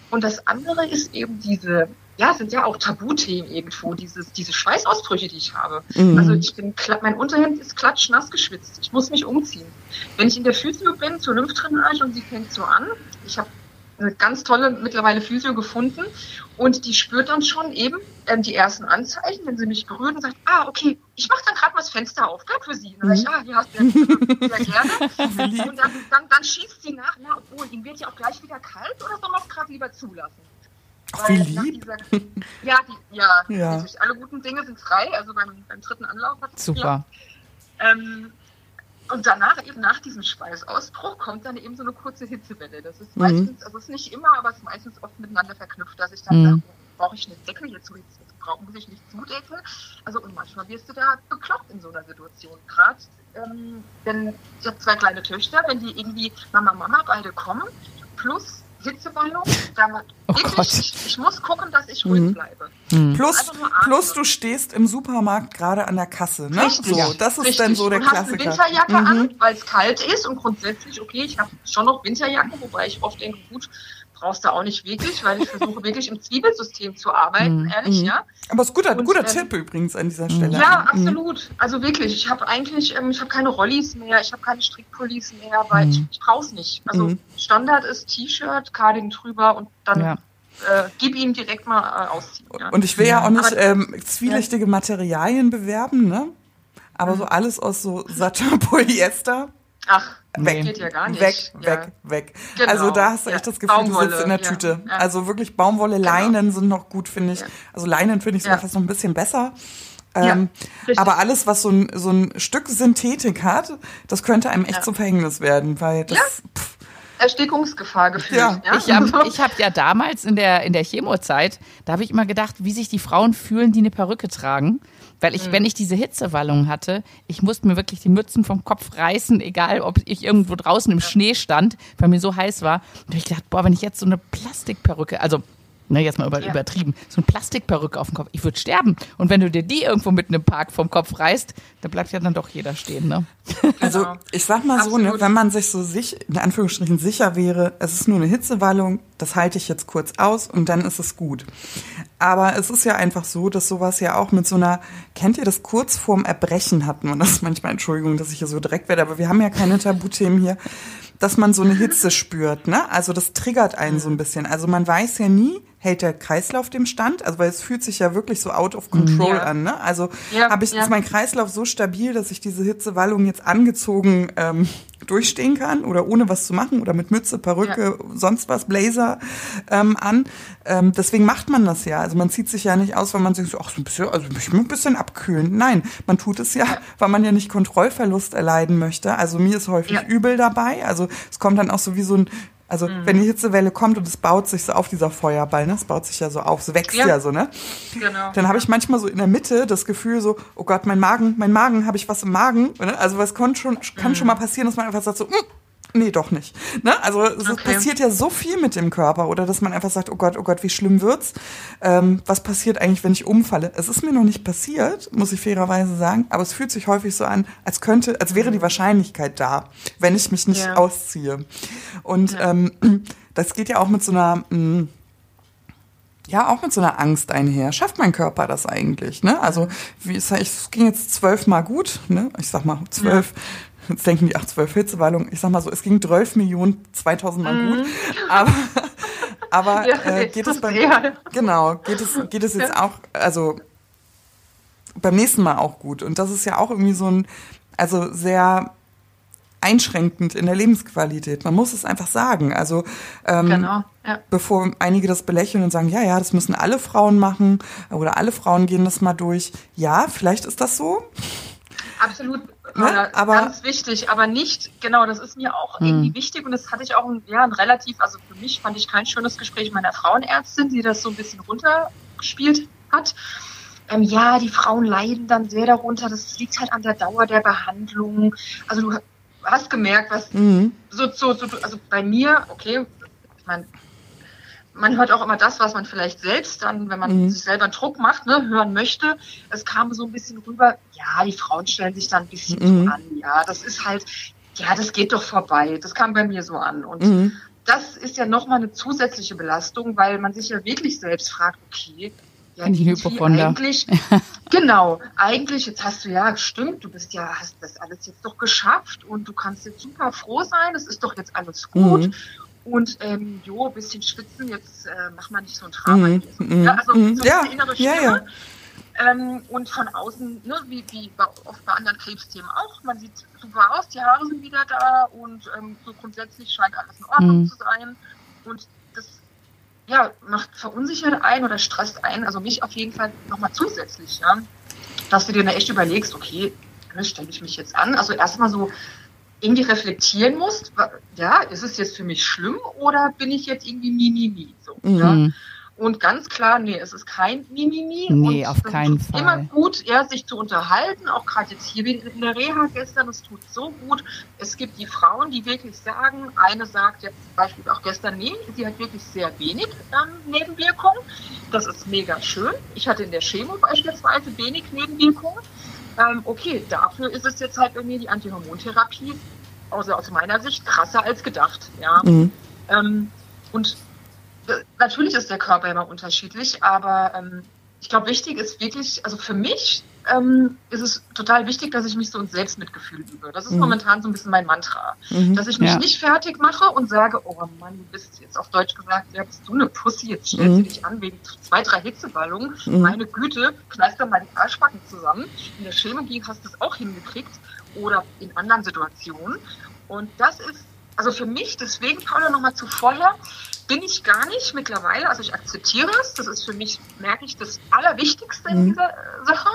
Und das andere ist eben diese, ja, sind ja auch Tabuthemen irgendwo, dieses, diese Schweißausbrüche, die ich habe. Mhm. Also ich bin, mein Unterhemd ist klatschnass geschwitzt. Ich muss mich umziehen. Wenn ich in der Physio bin, zur Lymphdrainage und sie fängt so an, ich habe eine ganz tolle mittlerweile Physio gefunden und die spürt dann schon eben ähm, die ersten Anzeichen, wenn sie mich berührt und sagt, ah, okay, ich mache dann gerade mal das Fenster auf, gell, für sie. Und dann mhm. sage ich, ah, ja, sehr, sehr gerne. [laughs] und dann, dann, dann schießt sie nach, na, obwohl, ihm wird ja auch gleich wieder kalt oder soll man es gerade lieber zulassen? Ach, wie lieb. Dieser, [laughs] ja, die, ja, ja. Alle guten Dinge sind frei, also beim, beim dritten Anlauf hat es Super. Ähm, und danach, eben nach diesem Schweißausbruch, kommt dann eben so eine kurze Hitzewelle. Das ist mhm. meistens, also es ist nicht immer, aber es ist meistens oft miteinander verknüpft, dass ich dann mhm. sage, brauche ich eine Decke jetzt, jetzt brauchen muss ich nicht zudecken. Also und manchmal wirst du da bekloppt in so einer Situation. Gerade ähm, denn ich habe zwei kleine Töchter, wenn die irgendwie Mama, Mama beide kommen, plus Hitzewallung, da oh ich, ich, muss gucken, dass ich ruhig mhm. bleibe. Mhm. Plus, plus du stehst im Supermarkt gerade an der Kasse, ne? Richtig, so, das ist richtig. dann so der und Klassiker. hast eine Winterjacke mhm. an, weil es kalt ist und grundsätzlich, okay, ich habe schon noch Winterjacke, wobei ich oft denke, gut, brauchst du auch nicht wirklich, weil ich versuche wirklich im Zwiebelsystem zu arbeiten, mhm. ehrlich, mhm. ja. Aber es ist guter, und, guter ähm, Tipp übrigens an dieser Stelle. Ja, mhm. absolut. Also wirklich, ich habe eigentlich, ähm, ich habe keine Rollis mehr, ich habe keine Strickpullis mehr, weil ich, mhm. ich brauche es nicht. Also mhm. Standard ist T-Shirt, Cardigan drüber und dann ja. Äh, gib ihn direkt mal äh, ausziehen. Ja. Und ich will ja auch nicht Aber, ähm, zwielichtige ja. Materialien bewerben, ne? Aber so alles aus so Satin [laughs] Polyester. Ach, weg. geht ja gar nicht. Weg, ja. weg, weg. Genau. Also da hast du echt das Gefühl, Baumwolle, du sitzt in der Tüte. Ja. Also wirklich Baumwolle, genau. Leinen sind noch gut, finde ich. Also Leinen finde ich sogar fast noch ein bisschen besser. Ähm, aber alles, was so ein, so ein Stück Synthetik hat, das könnte einem echt zum Verhängnis werden, weil das. Pff, Erstickungsgefahr gefühlt. Ja. ja. Ich habe [laughs] hab ja damals in der, in der Chemozeit, da habe ich immer gedacht, wie sich die Frauen fühlen, die eine Perücke tragen. Weil ich, mhm. wenn ich diese Hitzewallung hatte, ich musste mir wirklich die Mützen vom Kopf reißen, egal ob ich irgendwo draußen im Schnee stand, weil mir so heiß war. Und da habe ich gedacht, boah, wenn ich jetzt so eine Plastikperücke, also ne, jetzt mal über, ja. übertrieben, so eine Plastikperücke auf dem Kopf, ich würde sterben. Und wenn du dir die irgendwo mit einem Park vom Kopf reißt, dann bleibt ja dann doch jeder stehen, ne? Also genau. ich sag mal Absolut. so, ne, wenn man sich so sich, in Anführungsstrichen sicher wäre, es ist nur eine Hitzewallung, das halte ich jetzt kurz aus und dann ist es gut. Aber es ist ja einfach so, dass sowas ja auch mit so einer, kennt ihr das kurz vorm Erbrechen hatten? Und das ist manchmal, Entschuldigung, dass ich hier so direkt werde, aber wir haben ja keine Tabuthemen hier, dass man so eine Hitze spürt, ne? Also das triggert einen so ein bisschen. Also man weiß ja nie, hält der Kreislauf dem Stand? Also weil es fühlt sich ja wirklich so out of control ja. an. Ne? Also ja, habe ich ja. ist mein Kreislauf so stabil, dass ich diese Hitzewallung jetzt angezogen ähm, durchstehen kann oder ohne was zu machen oder mit Mütze, Perücke, ja. sonst was, Blazer ähm, an. Ähm, deswegen macht man das ja. Also man zieht sich ja nicht aus, weil man sich so, ach so ein bisschen, also ich muss ein bisschen abkühlen. Nein, man tut es ja, weil man ja nicht Kontrollverlust erleiden möchte. Also mir ist häufig übel dabei. Also es kommt dann auch so wie so ein Also wenn die Hitzewelle kommt und es baut sich so auf dieser Feuerball, ne? Es baut sich ja so auf, es wächst ja, Ja. so, ne? Genau. Dann habe ich manchmal so in der Mitte das Gefühl so, oh Gott, mein Magen, mein Magen, habe ich was im Magen? Ne? Also was kann schon, kann schon mal passieren, dass man einfach sagt so, "Mm, nee, doch nicht. Ne? Also es Okay. passiert ja so viel mit dem Körper oder dass man einfach sagt, oh Gott, oh Gott, wie schlimm wird's? Ähm, was passiert eigentlich, wenn ich umfalle? Es ist mir noch nicht passiert, muss ich fairerweise sagen, aber es fühlt sich häufig so an, als könnte, als wäre die Wahrscheinlichkeit da, wenn ich mich nicht Ja. ausziehe. Und ähm, das geht ja auch mit so einer mh, ja, auch mit so einer Angst einher. Schafft mein Körper das eigentlich? Ne? Also, wie ist ich, es ging jetzt zwölfmal gut, ne? Ich sag mal zwölf. Jetzt denken die, ach, zwölf Hitzewallungen. Ich sag mal so, es ging 12 Millionen 2000 Mal gut. Aber, aber Mhm. Ja, äh, geht es beim, eher. genau, geht es, geht es jetzt auch, also beim nächsten Mal auch gut. Und das ist ja auch irgendwie so ein, also sehr einschränkend in der Lebensqualität. Man muss es einfach sagen. Also ähm, Genau. Ja. bevor einige das belächeln und sagen, ja, ja, das müssen alle Frauen machen oder alle Frauen gehen das mal durch. Ja, vielleicht ist das so. Absolut, Ne? Paula, Aber- ganz wichtig, aber nicht, genau, das ist mir auch irgendwie wichtig und das hatte ich auch ein, ja, ein relativ, also für mich fand ich kein schönes Gespräch mit meiner Frauenärztin, die das so ein bisschen runtergespielt hat. Ähm, ja, die Frauen leiden dann sehr darunter, das liegt halt an der Dauer der Behandlung. Also du hast gemerkt, was Mhm. so, so, so, also bei mir, okay, ich meine, man hört auch immer das, was man vielleicht selbst dann, wenn man Mhm. sich selber Druck macht, ne, hören möchte. Es kam so ein bisschen rüber, ja, die Frauen stellen sich da ein bisschen Mhm. so an, ja, das ist halt, ja, das geht doch vorbei. Das kam bei mir so an. Und Mhm. das ist ja nochmal eine zusätzliche Belastung, weil man sich ja wirklich selbst fragt, okay, ja, Bin ich eigentlich, [laughs] genau, eigentlich, jetzt hast du ja, stimmt, du bist ja, hast das alles jetzt doch geschafft und du kannst jetzt super froh sein, es ist doch jetzt alles gut. Mhm. Und ähm, jo, ein bisschen schwitzen, jetzt äh, mach mal nicht so ein Drama. Mhm. hier. Mhm. Ja, also Mhm. so Ja. eine innere Ja, Stimme. Ähm, und von außen, ne, wie, wie bei, oft bei anderen Krebsthemen auch, man sieht super aus, die Haare sind wieder da und ähm, so grundsätzlich scheint alles in Ordnung Mhm. zu sein. Und das ja, macht verunsichert ein oder stresst ein, also mich auf jeden Fall nochmal zusätzlich, ja, dass du dir da echt überlegst, okay, ne, stelle ich mich jetzt an? Also erstmal so irgendwie reflektieren musst, ja, ist es jetzt für mich schlimm oder bin ich jetzt irgendwie Mimimi? So, ja? Mhm. Und ganz klar, nee, es ist kein Mimimi. Nee, und auf keinen Fall. Immer gut, ja, sich zu unterhalten, auch gerade jetzt hier in der Reha gestern, es tut so gut. Es gibt die Frauen, die wirklich sagen, eine sagt jetzt zum Beispiel auch gestern, nee, sie hat wirklich sehr wenig ähm, Nebenwirkungen. Das ist mega schön. Ich hatte in der Chemo beispielsweise wenig Nebenwirkungen. Ähm, okay, dafür ist es jetzt halt irgendwie die Antihormontherapie, also aus meiner Sicht krasser als gedacht, ja. Mhm. Ähm, und äh, natürlich ist der Körper immer unterschiedlich, aber ähm, ich glaube, wichtig ist wirklich, also für mich ähm, ist es total wichtig, dass ich mich so ins Selbstmitgefühl übe. Das ist Mhm. momentan so ein bisschen mein Mantra. Mhm. Dass ich mich Ja. nicht fertig mache und sage, oh Mann, du bist jetzt auf Deutsch gesagt, ja, bist du eine Pussy, jetzt stellst Mhm. du dich an wegen zwei, drei Hitzeballungen. Mhm. Meine Güte, kneifst dann mal die Arschbacken zusammen. In der Chirurgie hast du es auch hingekriegt oder in anderen Situationen. Und das ist, also für mich, deswegen, Paula, nochmal zu vorher, bin ich gar nicht mittlerweile, also ich akzeptiere es, das ist für mich, merke ich, das Allerwichtigste in Mhm. dieser äh, Sache.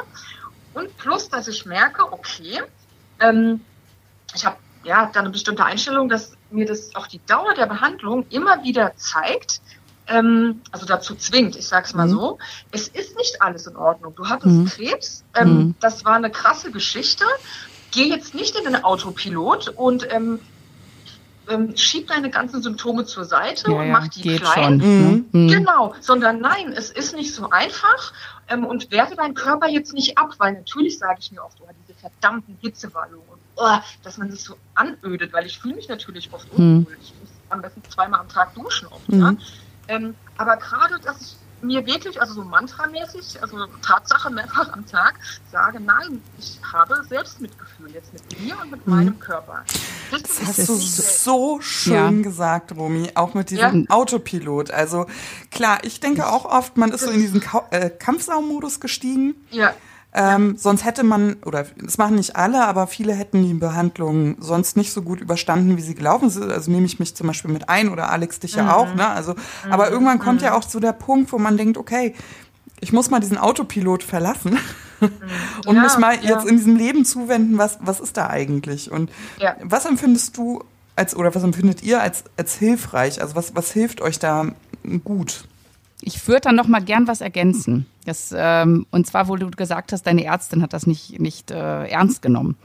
Und plus, dass ich merke, okay, ähm, ich habe ja dann eine bestimmte Einstellung, dass mir das auch die Dauer der Behandlung immer wieder zeigt, ähm, also dazu zwingt, ich sag's mal Mhm. so, es ist nicht alles in Ordnung. Du hattest Mhm. Krebs, ähm, Mhm. das war eine krasse Geschichte. Geh jetzt nicht in den Autopilot und ähm, ähm, schieb deine ganzen Symptome zur Seite Ja, und mach die geht klein. schon. Mhm. Ne? Mhm. Genau, sondern nein, es ist nicht so einfach ähm, und werte deinen Körper jetzt nicht ab, weil natürlich sage ich mir oft, oh, diese verdammten Hitzewallungen und oh, dass man sich so anödet, weil ich fühle mich natürlich oft Hm. unwohl. Ich muss am besten zweimal am Tag duschen oft, Mhm. ja. Ähm, aber gerade, dass ich mir wirklich, also so mantramäßig, also Tatsache mehrfach am Tag, sage, nein, ich habe Selbstmitgefühl jetzt mit mir und mit Mhm. meinem Körper. Das, Das hast du so schön Ja. gesagt, Romy, auch mit diesem Ja. Autopilot. Also klar, ich denke auch oft, man ist so in diesen Kau äh, Kampfsaumodus gestiegen. Ja, Ähm, sonst hätte man, oder das machen nicht alle, aber viele hätten die Behandlung sonst nicht so gut überstanden, wie sie gelaufen sind. Also nehme ich mich zum Beispiel mit ein oder Alex dich Mhm. ja auch. Ne? Also, aber irgendwann kommt ja auch so der Punkt, wo man denkt, okay, ich muss mal diesen Autopilot verlassen [laughs] und Ja, mich mal ja. jetzt in diesem Leben zuwenden, was, was ist da eigentlich? Und Ja. was empfindest du als, oder was empfindet ihr als, als hilfreich? Also was, was hilft euch da gut? Ich würde dann noch mal gern was ergänzen. Das, ähm, und zwar, wo du gesagt hast, deine Ärztin hat das nicht, nicht äh, ernst genommen.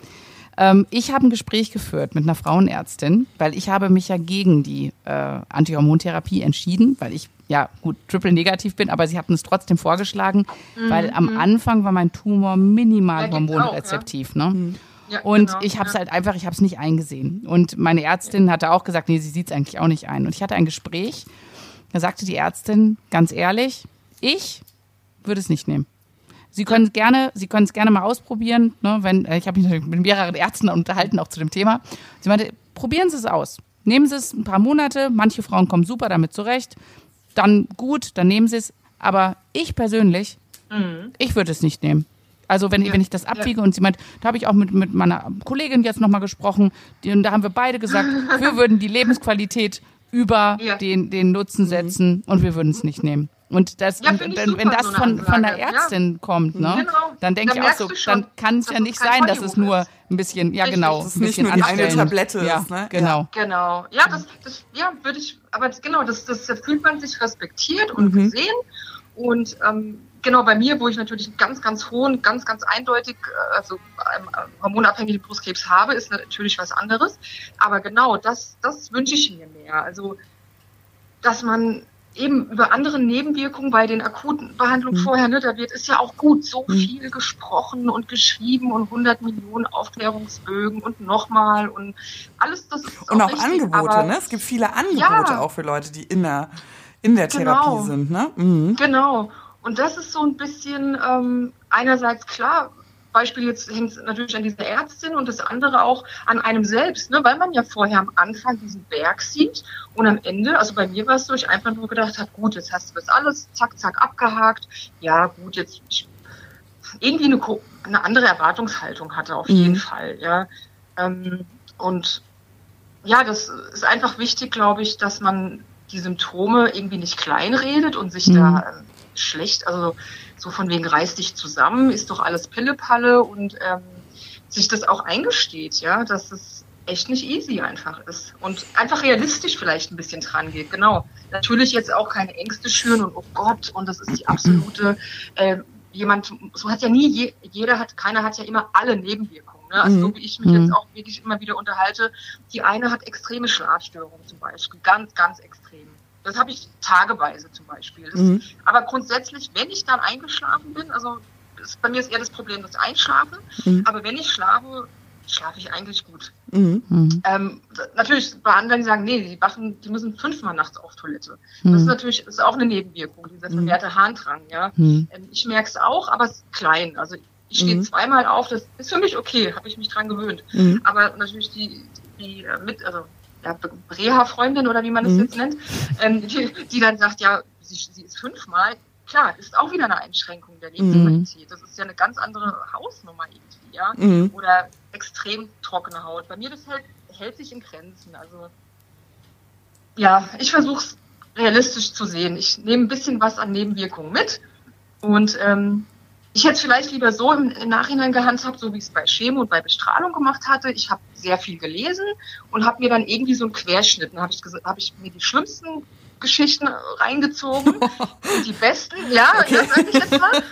Ähm, ich habe ein Gespräch geführt mit einer Frauenärztin, weil ich habe mich ja gegen die äh, Antihormontherapie entschieden, weil ich ja gut triple negativ bin, aber sie hatten es trotzdem vorgeschlagen, mhm. weil am mhm. Anfang war mein Tumor minimal ja, hormonrezeptiv. Ja. Ne? Mhm. Ja, und genau, ich habe es ja. halt einfach, ich habe es nicht eingesehen. Und meine Ärztin hatte auch gesagt, nee, sie sieht es eigentlich auch nicht ein. Und ich hatte ein Gespräch da sagte die Ärztin ganz ehrlich, ich würde es nicht nehmen. Sie können es gerne, Sie können es gerne mal ausprobieren. Ne, wenn, äh, ich habe mich mit mehreren Ärzten unterhalten, auch zu dem Thema. Sie meinte, probieren Sie es aus. Nehmen Sie es ein paar Monate. Manche Frauen kommen super damit zurecht. Dann gut, dann nehmen Sie es. Aber ich persönlich, mhm. ich würde es nicht nehmen. Also wenn, ja. wenn ich das abwiege ja. und sie meint, da habe ich auch mit, mit meiner Kollegin jetzt nochmal gesprochen, die, und da haben wir beide gesagt, [laughs] wir würden die Lebensqualität über ja. den, den Nutzen mhm. setzen mhm. und wir würden es nicht nehmen. Und das, ja, wenn, wenn das so von, von der Ärztin ja. kommt, ne, genau. dann denke ich auch so, dann kann es ja nicht sein, dass es nur ein bisschen, ja genau, ein bisschen nicht nur eine Tablette ja, ist, ne? Genau. Genau. Ja, das, das ja, würde ich, aber genau, das, das, da fühlt man sich respektiert und mhm. gesehen. Und ähm, genau bei mir, wo ich natürlich einen ganz, ganz hohen, ganz, ganz eindeutig, äh, also ähm, hormonabhängigen Brustkrebs habe, ist natürlich was anderes. Aber genau, das, das wünsche ich mir mehr. Also, dass man eben über andere Nebenwirkungen bei den akuten Behandlungen mhm. vorher, ne, da wird ist ja auch gut so mhm. viel gesprochen und geschrieben und 100 Millionen Aufklärungsbögen und nochmal und alles das ist und auch, richtig, Angebote, ne? Es gibt viele Angebote ja, auch für Leute, die in der in der Therapie genau, sind, ne? Mhm. Genau. Und das ist so ein bisschen ähm, einerseits klar, Beispiel jetzt hängt es natürlich an dieser Ärztin und das andere auch an einem selbst, ne? weil man ja vorher am Anfang diesen Berg sieht und am Ende, also bei mir war es so, ich einfach nur gedacht habe, gut, jetzt hast du das alles, zack, zack, abgehakt. Ja, gut, jetzt ich, irgendwie eine, eine, andere Erwartungshaltung hatte auf mhm. jeden Fall, ja. Ähm, und ja, das ist einfach wichtig, glaube ich, dass man die Symptome irgendwie nicht kleinredet und sich mhm. da ähm, schlecht, also so von wegen reiß dich zusammen, ist doch alles Pillepalle und ähm, sich das auch eingesteht, ja, dass es echt nicht easy einfach ist und einfach realistisch vielleicht ein bisschen dran geht. Genau. Natürlich jetzt auch keine Ängste schüren und oh Gott und das ist die absolute äh, jemand so hat ja nie je, jeder hat keiner hat ja immer alle Nebenwirkungen. Ne? Also mhm. so wie ich mich mhm. jetzt auch wirklich immer wieder unterhalte, die eine hat extreme Schlafstörungen zum Beispiel, ganz ganz extrem. Das habe ich tageweise zum Beispiel. Das, mhm. Aber grundsätzlich, wenn ich dann eingeschlafen bin, also ist, bei mir ist eher das Problem das Einschlafen, mhm. aber wenn ich schlafe, schlafe ich eigentlich gut. Mhm. mhm. Ähm, natürlich, bei anderen, die sagen, nee, die wachen, die müssen fünfmal nachts auf Toilette. Das ist mhm. natürlich ist auch eine Nebenwirkung, dieser mhm. vermehrte Harndrang. Ja? Ähm, ich merke es auch, aber es ist klein. Also ich stehe zweimal auf, das ist für mich okay, habe ich mich dran gewöhnt. Aber natürlich die, die äh, mit, also ja, Reha-Freundin oder wie man das mhm. jetzt nennt, ähm, die, die, dann sagt, ja, sie, sie ist fünfmal, klar, ist auch wieder eine Einschränkung der Lebensqualität. Mhm. Das ist ja eine ganz andere Hausnummer irgendwie, ja. Mhm. Oder extrem trockene Haut. Bei mir das hält, hält sich in Grenzen. Also ja, ich versuche es realistisch zu sehen. Ich nehme ein bisschen was an Nebenwirkungen mit und ähm, ich hätte es vielleicht lieber so im, Nachhinein gehandhabt, so wie ich es bei Chemo und bei Bestrahlung gemacht hatte. Ich habe sehr viel gelesen und habe mir dann irgendwie so einen Querschnitt, dann habe ich, hab ich mir die schlimmsten Geschichten reingezogen. [laughs] die besten, ja, okay. das sage ich jetzt mal.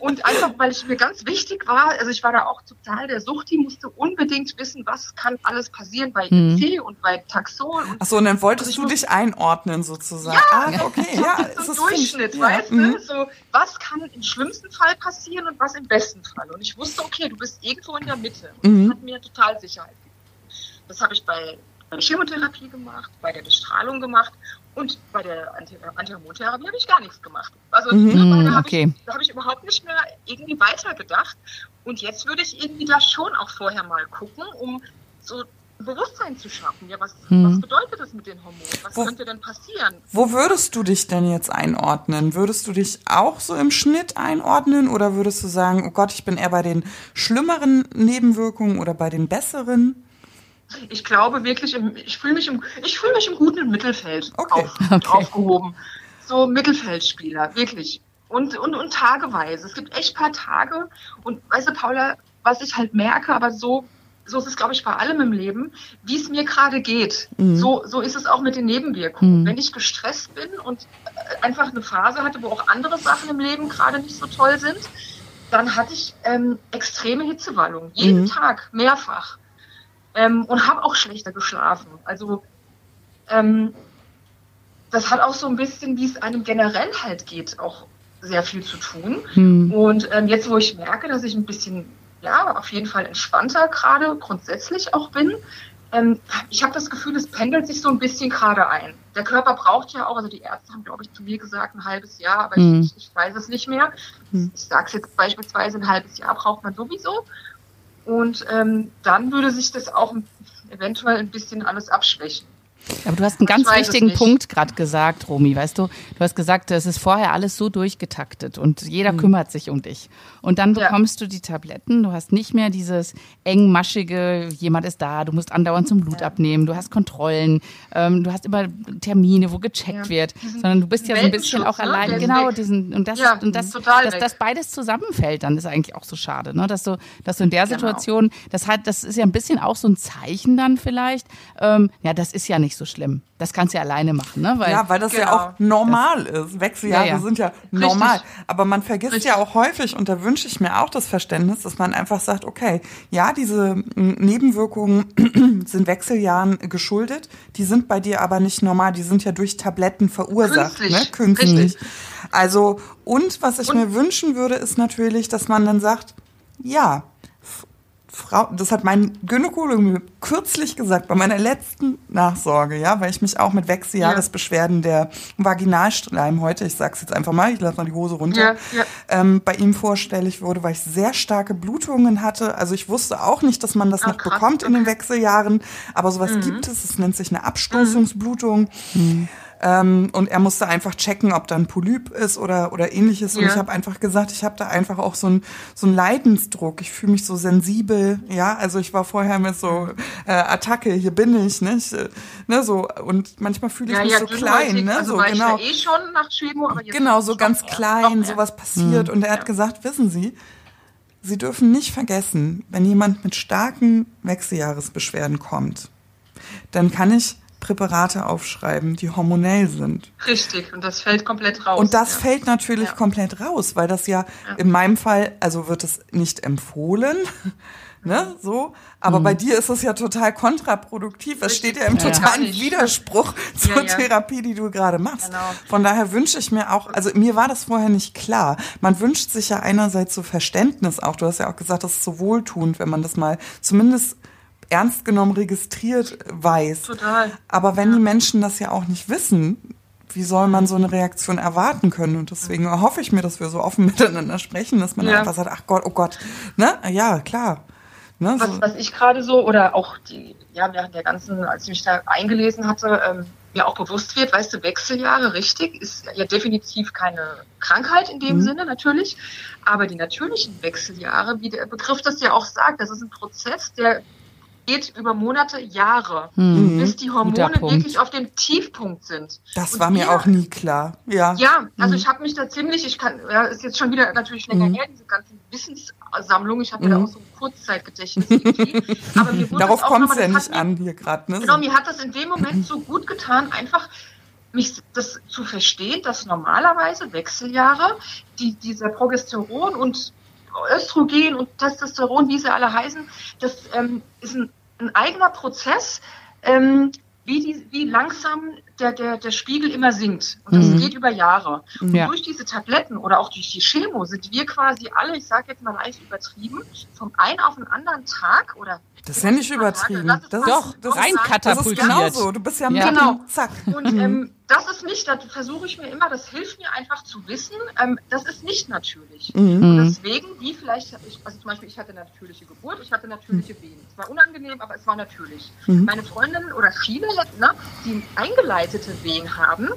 Und einfach, weil ich mir ganz wichtig war, also ich war da auch total der Sucht, die musste unbedingt wissen, was kann alles passieren bei mhm. IC und bei Taxol. Und Achso, und dann wolltest also du dich einordnen sozusagen. Ja, ah, okay, ja. So ein Durchschnitt, ja. weißt mhm. du? So, was kann im schlimmsten Fall passieren und was im besten Fall. Und ich wusste, okay, du bist irgendwo in der Mitte. Und mhm. das hat mir total Sicherheit gegeben. Das habe ich bei der Chemotherapie gemacht, bei der Bestrahlung gemacht und bei der Antihormontherapie habe ich gar nichts gemacht. Also mhm, da habe okay. ich, hab ich überhaupt nicht mehr irgendwie weitergedacht. Und jetzt würde ich irgendwie da schon auch vorher mal gucken, um so Bewusstsein zu schaffen. Ja, was, hm. was bedeutet das mit den Hormonen? Was wo, könnte denn passieren? Wo würdest du dich denn jetzt einordnen? Würdest du dich auch so im Schnitt einordnen oder würdest du sagen, oh Gott, ich bin eher bei den schlimmeren Nebenwirkungen oder bei den besseren? Ich glaube wirklich, im, ich fühle mich, im, ich fühl mich im guten Mittelfeld okay. Auf, [laughs] okay. aufgehoben. So Mittelfeldspieler, wirklich. Und, und, und tageweise. Es gibt echt paar Tage. Und weißt du, Paula, was ich halt merke, aber so so ist es, glaube ich, bei allem im Leben, wie es mir gerade geht. Mhm. So, so ist es auch mit den Nebenwirkungen. Mhm. Wenn ich gestresst bin und äh, einfach eine Phase hatte, wo auch andere Sachen im Leben gerade nicht so toll sind, dann hatte ich ähm, extreme Hitzewallungen. Jeden mhm. Tag, mehrfach. Ähm, und habe auch schlechter geschlafen. Also ähm, das hat auch so ein bisschen, wie es einem generell halt geht, auch sehr viel zu tun. Mhm. Und ähm, jetzt, wo ich merke, dass ich ein bisschen, ja, auf jeden Fall entspannter gerade grundsätzlich auch bin, ähm, ich habe das Gefühl, es pendelt sich so ein bisschen gerade ein. Der Körper braucht ja auch, also die Ärzte haben, glaube ich, zu mir gesagt, ein halbes Jahr, aber mhm. ich, ich, weiß es nicht mehr. Mhm. Ich sage es jetzt beispielsweise, ein halbes Jahr braucht man sowieso. Und ähm, dann würde sich das auch eventuell ein bisschen alles abschwächen. Aber du hast einen ganz wichtigen Punkt gerade gesagt, Romy, weißt du? Du hast gesagt, es ist vorher alles so durchgetaktet und jeder mhm. kümmert sich um dich. Und dann bekommst ja. du die Tabletten, du hast nicht mehr dieses engmaschige, jemand ist da, du musst andauernd zum Blut ja. abnehmen, du hast Kontrollen, ähm, du hast immer Termine, wo gecheckt ja. wird, sondern du bist ja so ein bisschen auch ne? allein. Genau, diesen, und das, und das, dass das beides zusammenfällt, dann ist eigentlich auch so schade, ne? Dass du, dass du in der genau. Situation, das hat, das ist ja ein bisschen auch so ein Zeichen dann vielleicht, ähm, ja, das ist ja nicht nicht so schlimm. Das kannst du ja alleine machen, ne? Weil, ja, weil das genau. ja auch normal das, ist. Wechseljahre ja, ja. sind ja normal. Richtig. Aber man vergisst Richtig. ja auch häufig, und da wünsche ich mir auch das Verständnis, dass man einfach sagt, okay, ja, diese Nebenwirkungen [clears throat] sind Wechseljahren geschuldet, die sind bei dir aber nicht normal, die sind ja durch Tabletten verursacht, Künstlich. ne? Künstlich. Richtig. Also, und was ich und? mir wünschen würde, ist natürlich, dass man dann sagt, ja, Frau, das hat mein Gynäkologe mir kürzlich gesagt, bei meiner letzten Nachsorge, ja, weil ich mich auch mit Wechseljahresbeschwerden der Vaginalschleimhäute, ich sag's jetzt einfach mal, ich lasse mal die Hose runter, ja, ja. Ähm, bei ihm vorstellig wurde, weil ich sehr starke Blutungen hatte. Also ich wusste auch nicht, dass man das oh, noch krass, bekommt in den Wechseljahren, aber sowas mhm. gibt es. Es nennt sich eine Abstoßungsblutung. Mhm. Ähm, und er musste einfach checken, ob da ein Polyp ist oder, oder ähnliches. Ja. Und ich habe einfach gesagt, ich habe da einfach auch so ein so Leidensdruck. Ich fühle mich so sensibel, ja. Also ich war vorher mit so äh, Attacke, hier bin ich, nicht? Äh, ne, so, und manchmal fühle ich ja, mich ja, so klein, ne? Also so, genau. Eh schon nach Chemo, genau, so ganz klein, sowas passiert. Mhm. Und er hat gesagt, wissen Sie, Sie dürfen nicht vergessen, wenn jemand mit starken Wechseljahresbeschwerden kommt, dann kann ich Präparate aufschreiben, die hormonell sind. Richtig, und das fällt komplett raus. Und das ja. fällt natürlich ja. komplett raus, weil das ja, ja, in meinem Fall, also wird es nicht empfohlen, [laughs] ne, so, aber mhm. bei dir ist es ja total kontraproduktiv. Es steht ja im totalen Widerspruch [laughs] zur Therapie, die du gerade machst. Genau. Von daher wünsche ich mir auch, also mir war das vorher nicht klar. Man wünscht sich ja einerseits so Verständnis auch. Du hast ja auch gesagt, das ist so wohltuend, wenn man das mal zumindest ernst genommen registriert weiß. Total. Aber wenn ja. die Menschen das ja auch nicht wissen, wie soll man so eine Reaktion erwarten können? Und deswegen hoffe ich mir, dass wir so offen [laughs] miteinander sprechen, dass man ja. einfach sagt, ach Gott, oh Gott, ne? Ja, klar. Ne? Was, was ich gerade so, oder auch die, ja, während der ganzen, als ich mich da eingelesen hatte, ähm, mir auch bewusst wird, weißt du, Wechseljahre, richtig, ist ja definitiv keine Krankheit in dem mhm. Sinne natürlich, aber die natürlichen Wechseljahre, wie der Begriff das ja auch sagt, das ist ein Prozess, der geht über Monate, Jahre, mhm. bis die Hormone wirklich auf dem Tiefpunkt sind. Das und war mir auch nie klar. Ja, ja also mhm. ich habe mich da ziemlich, ich kann, ja, ist jetzt schon wieder natürlich länger mhm. her, diese ganzen Wissenssammlungen, ich habe ja mhm. auch so ein Kurzzeitgedächtnis. [laughs] Aber mir Darauf kommt es ja nicht an hier gerade. Ne? Genau, mir hat das in dem Moment so gut getan, einfach mich das zu verstehen, dass normalerweise Wechseljahre, die dieser Progesteron und Östrogen und Testosteron, wie sie alle heißen, das ähm, ist ein, ein, eigener Prozess, ähm, wie, die, wie langsam der, der, der Spiegel immer sinkt. Und das mhm. geht über Jahre. Und ja. durch diese Tabletten oder auch durch die Chemo sind wir quasi alle, ich sage jetzt mal leicht übertrieben, vom einen auf den anderen Tag oder das ist ja nicht übertrieben. Das ist doch, das rein katapultiert. Das ist genauso. Du bist ja, ja. Genau. Zack. Und ähm, [laughs] das ist nicht, da versuche ich mir immer, das hilft mir einfach zu wissen, ähm, das ist nicht natürlich. Mhm. Und deswegen, wie vielleicht, ich, also zum Beispiel, ich hatte natürliche Geburt, ich hatte natürliche mhm. Wehen. Es war unangenehm, aber es war natürlich. Mhm. Meine Freundinnen oder viele, ne, die eingeleitete Wehen haben,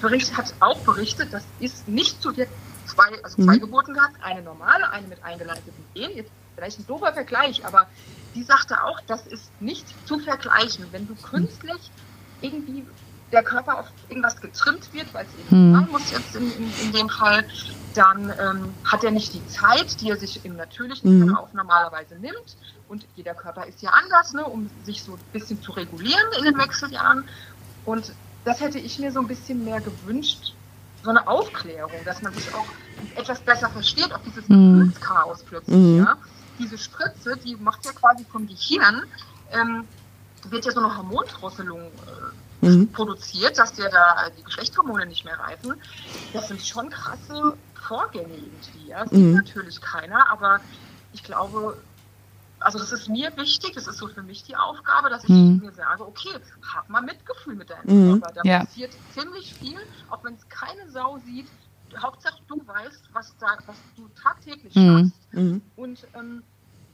Bericht, hat auch berichtet, das ist nicht zu der zwei, also zwei mhm. Geburten gehabt, eine normale, eine mit eingeleiteten Wehen. Jetzt vielleicht ein doofer Vergleich, aber die sagte auch, das ist nicht zu vergleichen. Wenn du künstlich irgendwie der Körper auf irgendwas getrimmt wird, weil es eben sein muss jetzt in, in, in dem Fall, dann ähm, hat er nicht die Zeit, die er sich im natürlichen Mhm. Verlauf normalerweise nimmt. Und jeder Körper ist ja anders, ne, um sich so ein bisschen zu regulieren in den Wechseljahren. Und das hätte ich mir so ein bisschen mehr gewünscht, so eine Aufklärung, dass man sich auch etwas besser versteht, auf dieses Mhm. Gefühlschaos plötzlich. Mhm. Ja? Diese Spritze, die macht ja quasi vom Gehirn, ähm, wird ja so eine Hormondrosselung äh, Mhm. produziert, dass dir da äh, die Geschlechtshormone nicht mehr reifen. Das sind schon krasse Vorgänge irgendwie. Ja? Das sieht Mhm. natürlich keiner, aber ich glaube, also das ist mir wichtig, das ist so für mich die Aufgabe, dass ich Mhm. mir sage, okay, hab mal Mitgefühl mit deinem Mhm. Körper. Da Ja. passiert ziemlich viel, auch wenn es keine Sau sieht. Hauptsache du weißt, was, da, was du tagtäglich Mhm. machst Mhm. und ähm,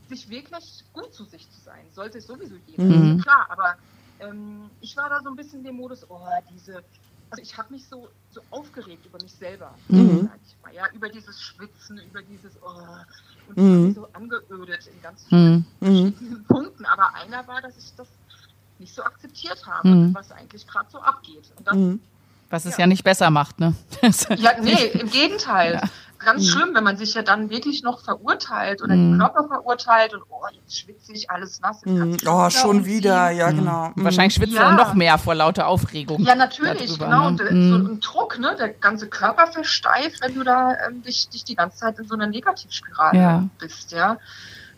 sich wirklich gut zu sich zu sein, sollte sowieso jeder, Mhm. klar, aber ähm, ich war da so ein bisschen in dem Modus, oh, diese, also ich habe mich so, so aufgeregt über mich selber, Mhm. sag ich mal, ja, über dieses Schwitzen, über dieses, oh, und Mhm. ich war so angeödet in ganz vielen Hm. Mhm. verschiedenen [laughs] Punkten, aber einer war, dass ich das nicht so akzeptiert habe, Mhm. was eigentlich gerade so abgeht. Und das, Mhm. Was es Ja. ja nicht besser macht, ne? [laughs] ja, nee, im Gegenteil. Ja. Ganz Mhm. schlimm, wenn man sich ja dann wirklich noch verurteilt oder Mhm. den Körper verurteilt und oh, jetzt schwitze ich alles nass. Mhm. du Oh, schon wieder, ja, Hm. genau. Mhm. Wahrscheinlich schwitzt Ja. er noch mehr vor lauter Aufregung. Ja, natürlich, darüber, genau. ne? Und äh, Mhm. so ein Druck, ne? Der ganze Körper versteift, wenn du da ähm, dich, dich die ganze Zeit in so einer Negativspirale Ja. bist, ja.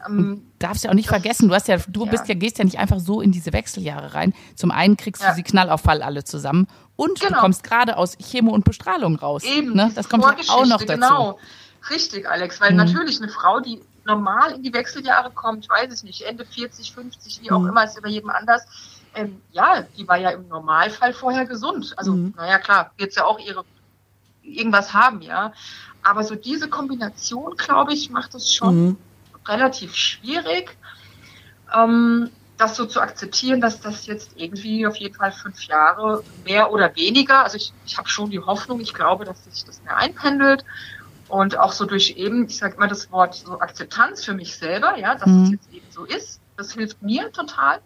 Ähm, darfst ja auch nicht Das- vergessen, du hast ja, du Ja. bist ja, gehst ja nicht einfach so in diese Wechseljahre rein. Zum einen kriegst du sie knallauffall alle zusammen und du Genau. kommst gerade aus Chemo und Bestrahlung raus. Eben, ne? Das kommt ja auch noch dazu. Genau. Richtig, Alex, weil Mhm. natürlich eine Frau, die normal in die Wechseljahre kommt, weiß ich nicht, Ende 40, 50, wie auch Mhm. immer, ist bei jedem anders. Ähm, ja, die war ja im Normalfall vorher gesund. Also, Mhm. naja, klar, wird ja auch ihre irgendwas haben, ja. Aber so diese Kombination, glaube ich, macht es schon Mhm. relativ schwierig, ähm, das so zu akzeptieren, dass das jetzt irgendwie auf jeden Fall fünf Jahre mehr oder weniger, also ich, ich habe schon die Hoffnung, ich glaube, dass sich das mehr einpendelt und auch so durch eben, ich sage immer das Wort so Akzeptanz für mich selber, ja, dass Mhm. es jetzt eben so ist, das hilft mir total.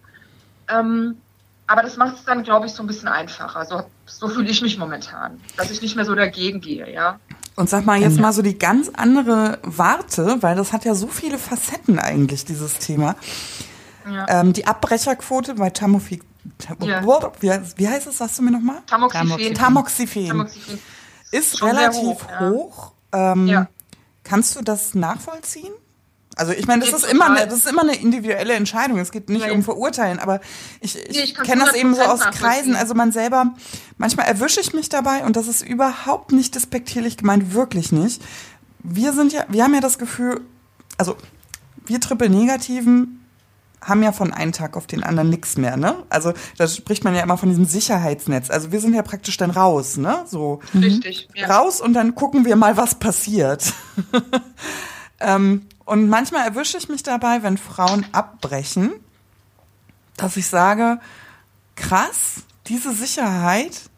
Ähm, aber das macht es dann, glaube ich, so ein bisschen einfacher. So, so fühle ich mich momentan, dass ich nicht mehr so dagegen gehe, ja. Und sag mal jetzt Ja. mal so die ganz andere Warte, weil das hat ja so viele Facetten eigentlich, dieses Thema. Ja. Ähm, die Abbrecherquote bei Tamofi, Tam Ja. wie, wie heißt es, sagst du mir nochmal? Tamoxifen. Tamoxifen. Tamoxifen. Ist Schon relativ hoch, hoch. ja. Ähm, Ja. Kannst du das nachvollziehen? Also ich meine, das Geht ist immer eine, das ist immer eine individuelle Entscheidung. Es geht nicht ja. um Verurteilen, aber ich, ich, Nee, ich kenne das eben so 100% aus Kreisen. Also man selber, manchmal erwische ich mich dabei und das ist überhaupt nicht despektierlich gemeint, wirklich nicht. Wir sind ja, wir haben ja das Gefühl, also wir Triple-Negativen haben ja von einem Tag auf den anderen nichts mehr, ne? Also da spricht man ja immer von diesem Sicherheitsnetz. Also wir sind ja praktisch dann raus, ne? So Richtig. Ja. raus und dann gucken wir mal, was passiert. [laughs] ähm, und manchmal erwische ich mich dabei, wenn Frauen abbrechen, dass ich sage, krass, diese Sicherheit,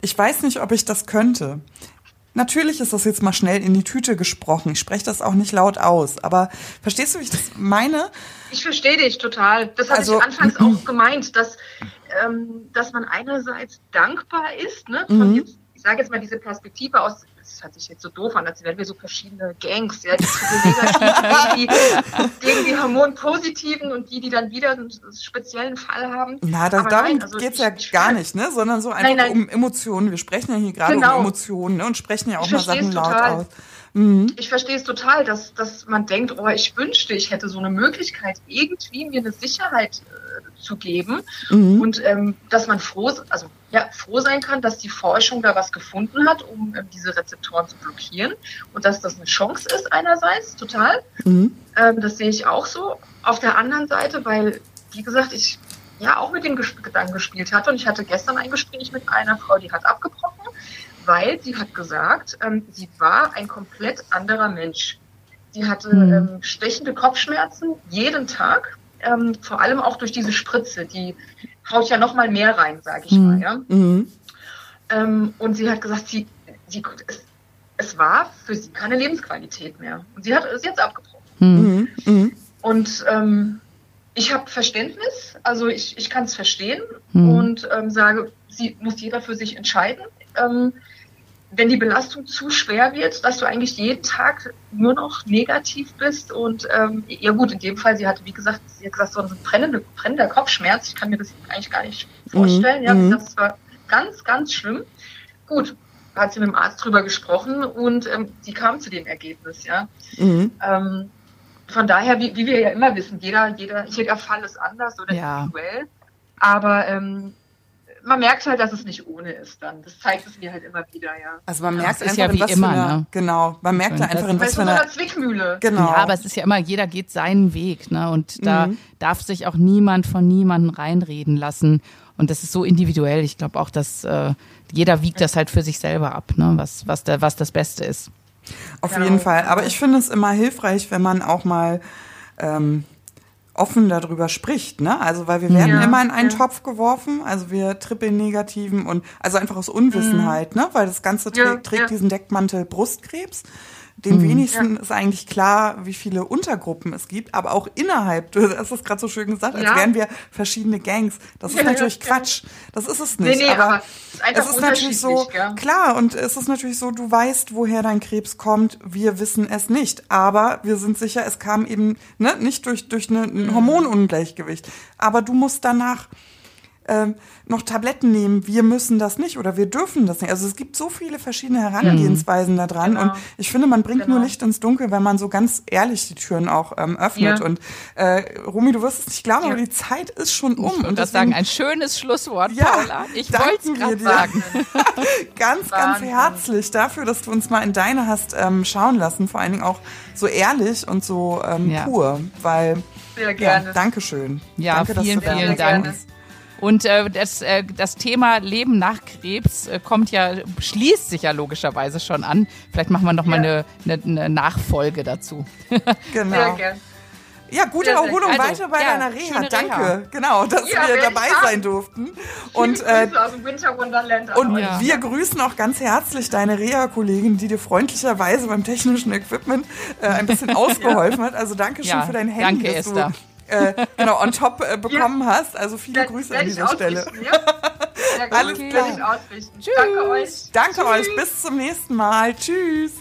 ich weiß nicht, ob ich das könnte. Natürlich ist das jetzt mal schnell in die Tüte gesprochen. Ich spreche das auch nicht laut aus. Aber verstehst du, wie ich das meine? Ich verstehe dich total. Das hatte Also- ich anfangs auch gemeint, dass, ähm, dass man einerseits dankbar ist, ne, von Mhm. jetzt, ich sage jetzt mal diese Perspektive aus, das hört sich jetzt so doof an, als wären wir so verschiedene Gangs, ja, die gegen die, [laughs] gegen die Hormonpositiven und die, die dann wieder einen speziellen Fall haben. Na, da, Aber darum nein, also geht's ja gar nicht, ne? Sondern so einfach Nein, nein. um Emotionen. Wir sprechen ja hier gerade Genau. um Emotionen ne? und sprechen ja auch Ich mal Sachen laut total. aus. Mhm. Ich verstehe es total, dass, dass man denkt, oh, ich wünschte, ich hätte so eine Möglichkeit, irgendwie mir eine Sicherheit äh, zu geben. Mhm. Und ähm, dass man froh, also ja, froh sein kann, dass die Forschung da was gefunden hat, um ähm, diese Rezeptoren zu blockieren. Und dass das eine Chance ist einerseits, total. Mhm. Ähm, das sehe ich auch so. Auf der anderen Seite, weil, wie gesagt, ich ja auch mit dem Gedanken gespielt hatte und ich hatte gestern ein Gespräch mit einer Frau, die hat abgebrochen, weil sie hat gesagt, ähm, sie war ein komplett anderer Mensch. Sie hatte Mhm. ähm, stechende Kopfschmerzen jeden Tag, ähm, vor allem auch durch diese Spritze, die haut ja noch mal mehr rein, sage ich Mhm. mal. Ja? Mhm. Ähm, und sie hat gesagt, sie, sie, es, es war für sie keine Lebensqualität mehr. Und sie hat es jetzt abgebrochen. Hm. Mhm. Mhm. Und ähm, ich habe Verständnis, also ich, ich kann es verstehen hm. und ähm, sage, sie muss jeder für sich entscheiden. Wenn die Belastung zu schwer wird, dass du eigentlich jeden Tag nur noch negativ bist und ähm, ja gut, in dem Fall, sie hatte, wie gesagt, sie hat gesagt, so ein brennender, brennender Kopfschmerz, ich kann mir das eigentlich gar nicht vorstellen, mhm. ja, mhm. das war ganz, ganz schlimm. Gut, hat sie mit dem Arzt drüber gesprochen und ähm, sie kam zu dem Ergebnis, ja. Mhm. Ähm, von daher, wie, wie, wir ja immer wissen, jeder, jeder, jeder Fall ist anders oder ja. individuell. Aber ähm, man merkt halt, dass es nicht ohne ist dann. Das zeigt es mir halt immer wieder, ja. Also man merkt es ja wie immer, eine, ne? Genau, man merkt da einfach in was für einer Zwickmühle. Genau. Ja, aber es ist ja immer, jeder geht seinen Weg, ne? Und da mhm. darf sich auch niemand von niemandem reinreden lassen. Und das ist so individuell. Ich glaube auch, dass äh, jeder wiegt das halt für sich selber ab, ne? Was was da was das Beste ist. Auf genau. jeden Fall. Aber ich finde es immer hilfreich, wenn man auch mal ähm, offen darüber spricht, ne? Also weil wir werden ja, immer in einen ja. Topf geworfen, also wir trippeln negativen und also einfach aus Unwissenheit, mhm. ne? Weil das Ganze trägt, ja, trägt diesen Deckmantel Brustkrebs. Den mhm. wenigsten ja. ist eigentlich klar, wie viele Untergruppen es gibt, aber auch innerhalb, du hast es gerade so schön gesagt, als ja. wären wir verschiedene Gangs. Das ist natürlich Quatsch. Das ist es nicht. Nee, nee, aber, aber es ist natürlich so, klar, und es ist natürlich so, du weißt, woher dein Krebs kommt, wir wissen es nicht. Aber wir sind sicher, es kam eben ne, nicht durch, durch eine, ein mhm. Hormonungleichgewicht. Aber du musst danach ähm, noch Tabletten nehmen, wir müssen das nicht oder wir dürfen das nicht. Also es gibt so viele verschiedene Herangehensweisen mhm. da dran genau. und ich finde, man bringt genau. nur Licht ins Dunkel, wenn man so ganz ehrlich die Türen auch ähm, öffnet. Ja. Und äh, Romy, du wirst es nicht glauben, ja. aber die Zeit ist schon um. Ich und das sagen, ein schönes Schlusswort, ja, Paula. Ich wollte es gerade sagen. [laughs] ganz, ganz herzlich dafür, dass du uns mal in deine hast ähm, schauen lassen, vor allen Dingen auch so ehrlich und so ähm, ja. pur, weil Sehr gerne. Ja, Dankeschön. Ja, Danke, vielen, vielen Dank. Gerne. Und äh, das, äh, das Thema Leben nach Krebs äh, kommt ja, schließt sich ja logischerweise schon an. Vielleicht machen wir noch mal eine, eine, eine Nachfolge dazu. [laughs] genau. Sehr gern. Ja, gute Erholung also, weiter bei ja, deiner Reha. Danke. Reha. Genau, dass ja, wir dabei sein durften. Und, äh, und ja. wir grüßen auch ganz herzlich deine Reha-Kollegin, die dir freundlicherweise beim technischen Equipment äh, ein bisschen [laughs] ausgeholfen hat. Also danke schön für dein Handy. Danke, Esther. Du äh, genau, on top äh, [laughs] bekommen ja. hast. Also viele das Grüße an dieser Stelle. Ja? [laughs] Alles klar. Tschüss. Danke euch. Danke Tschüss. euch. Bis zum nächsten Mal. Tschüss.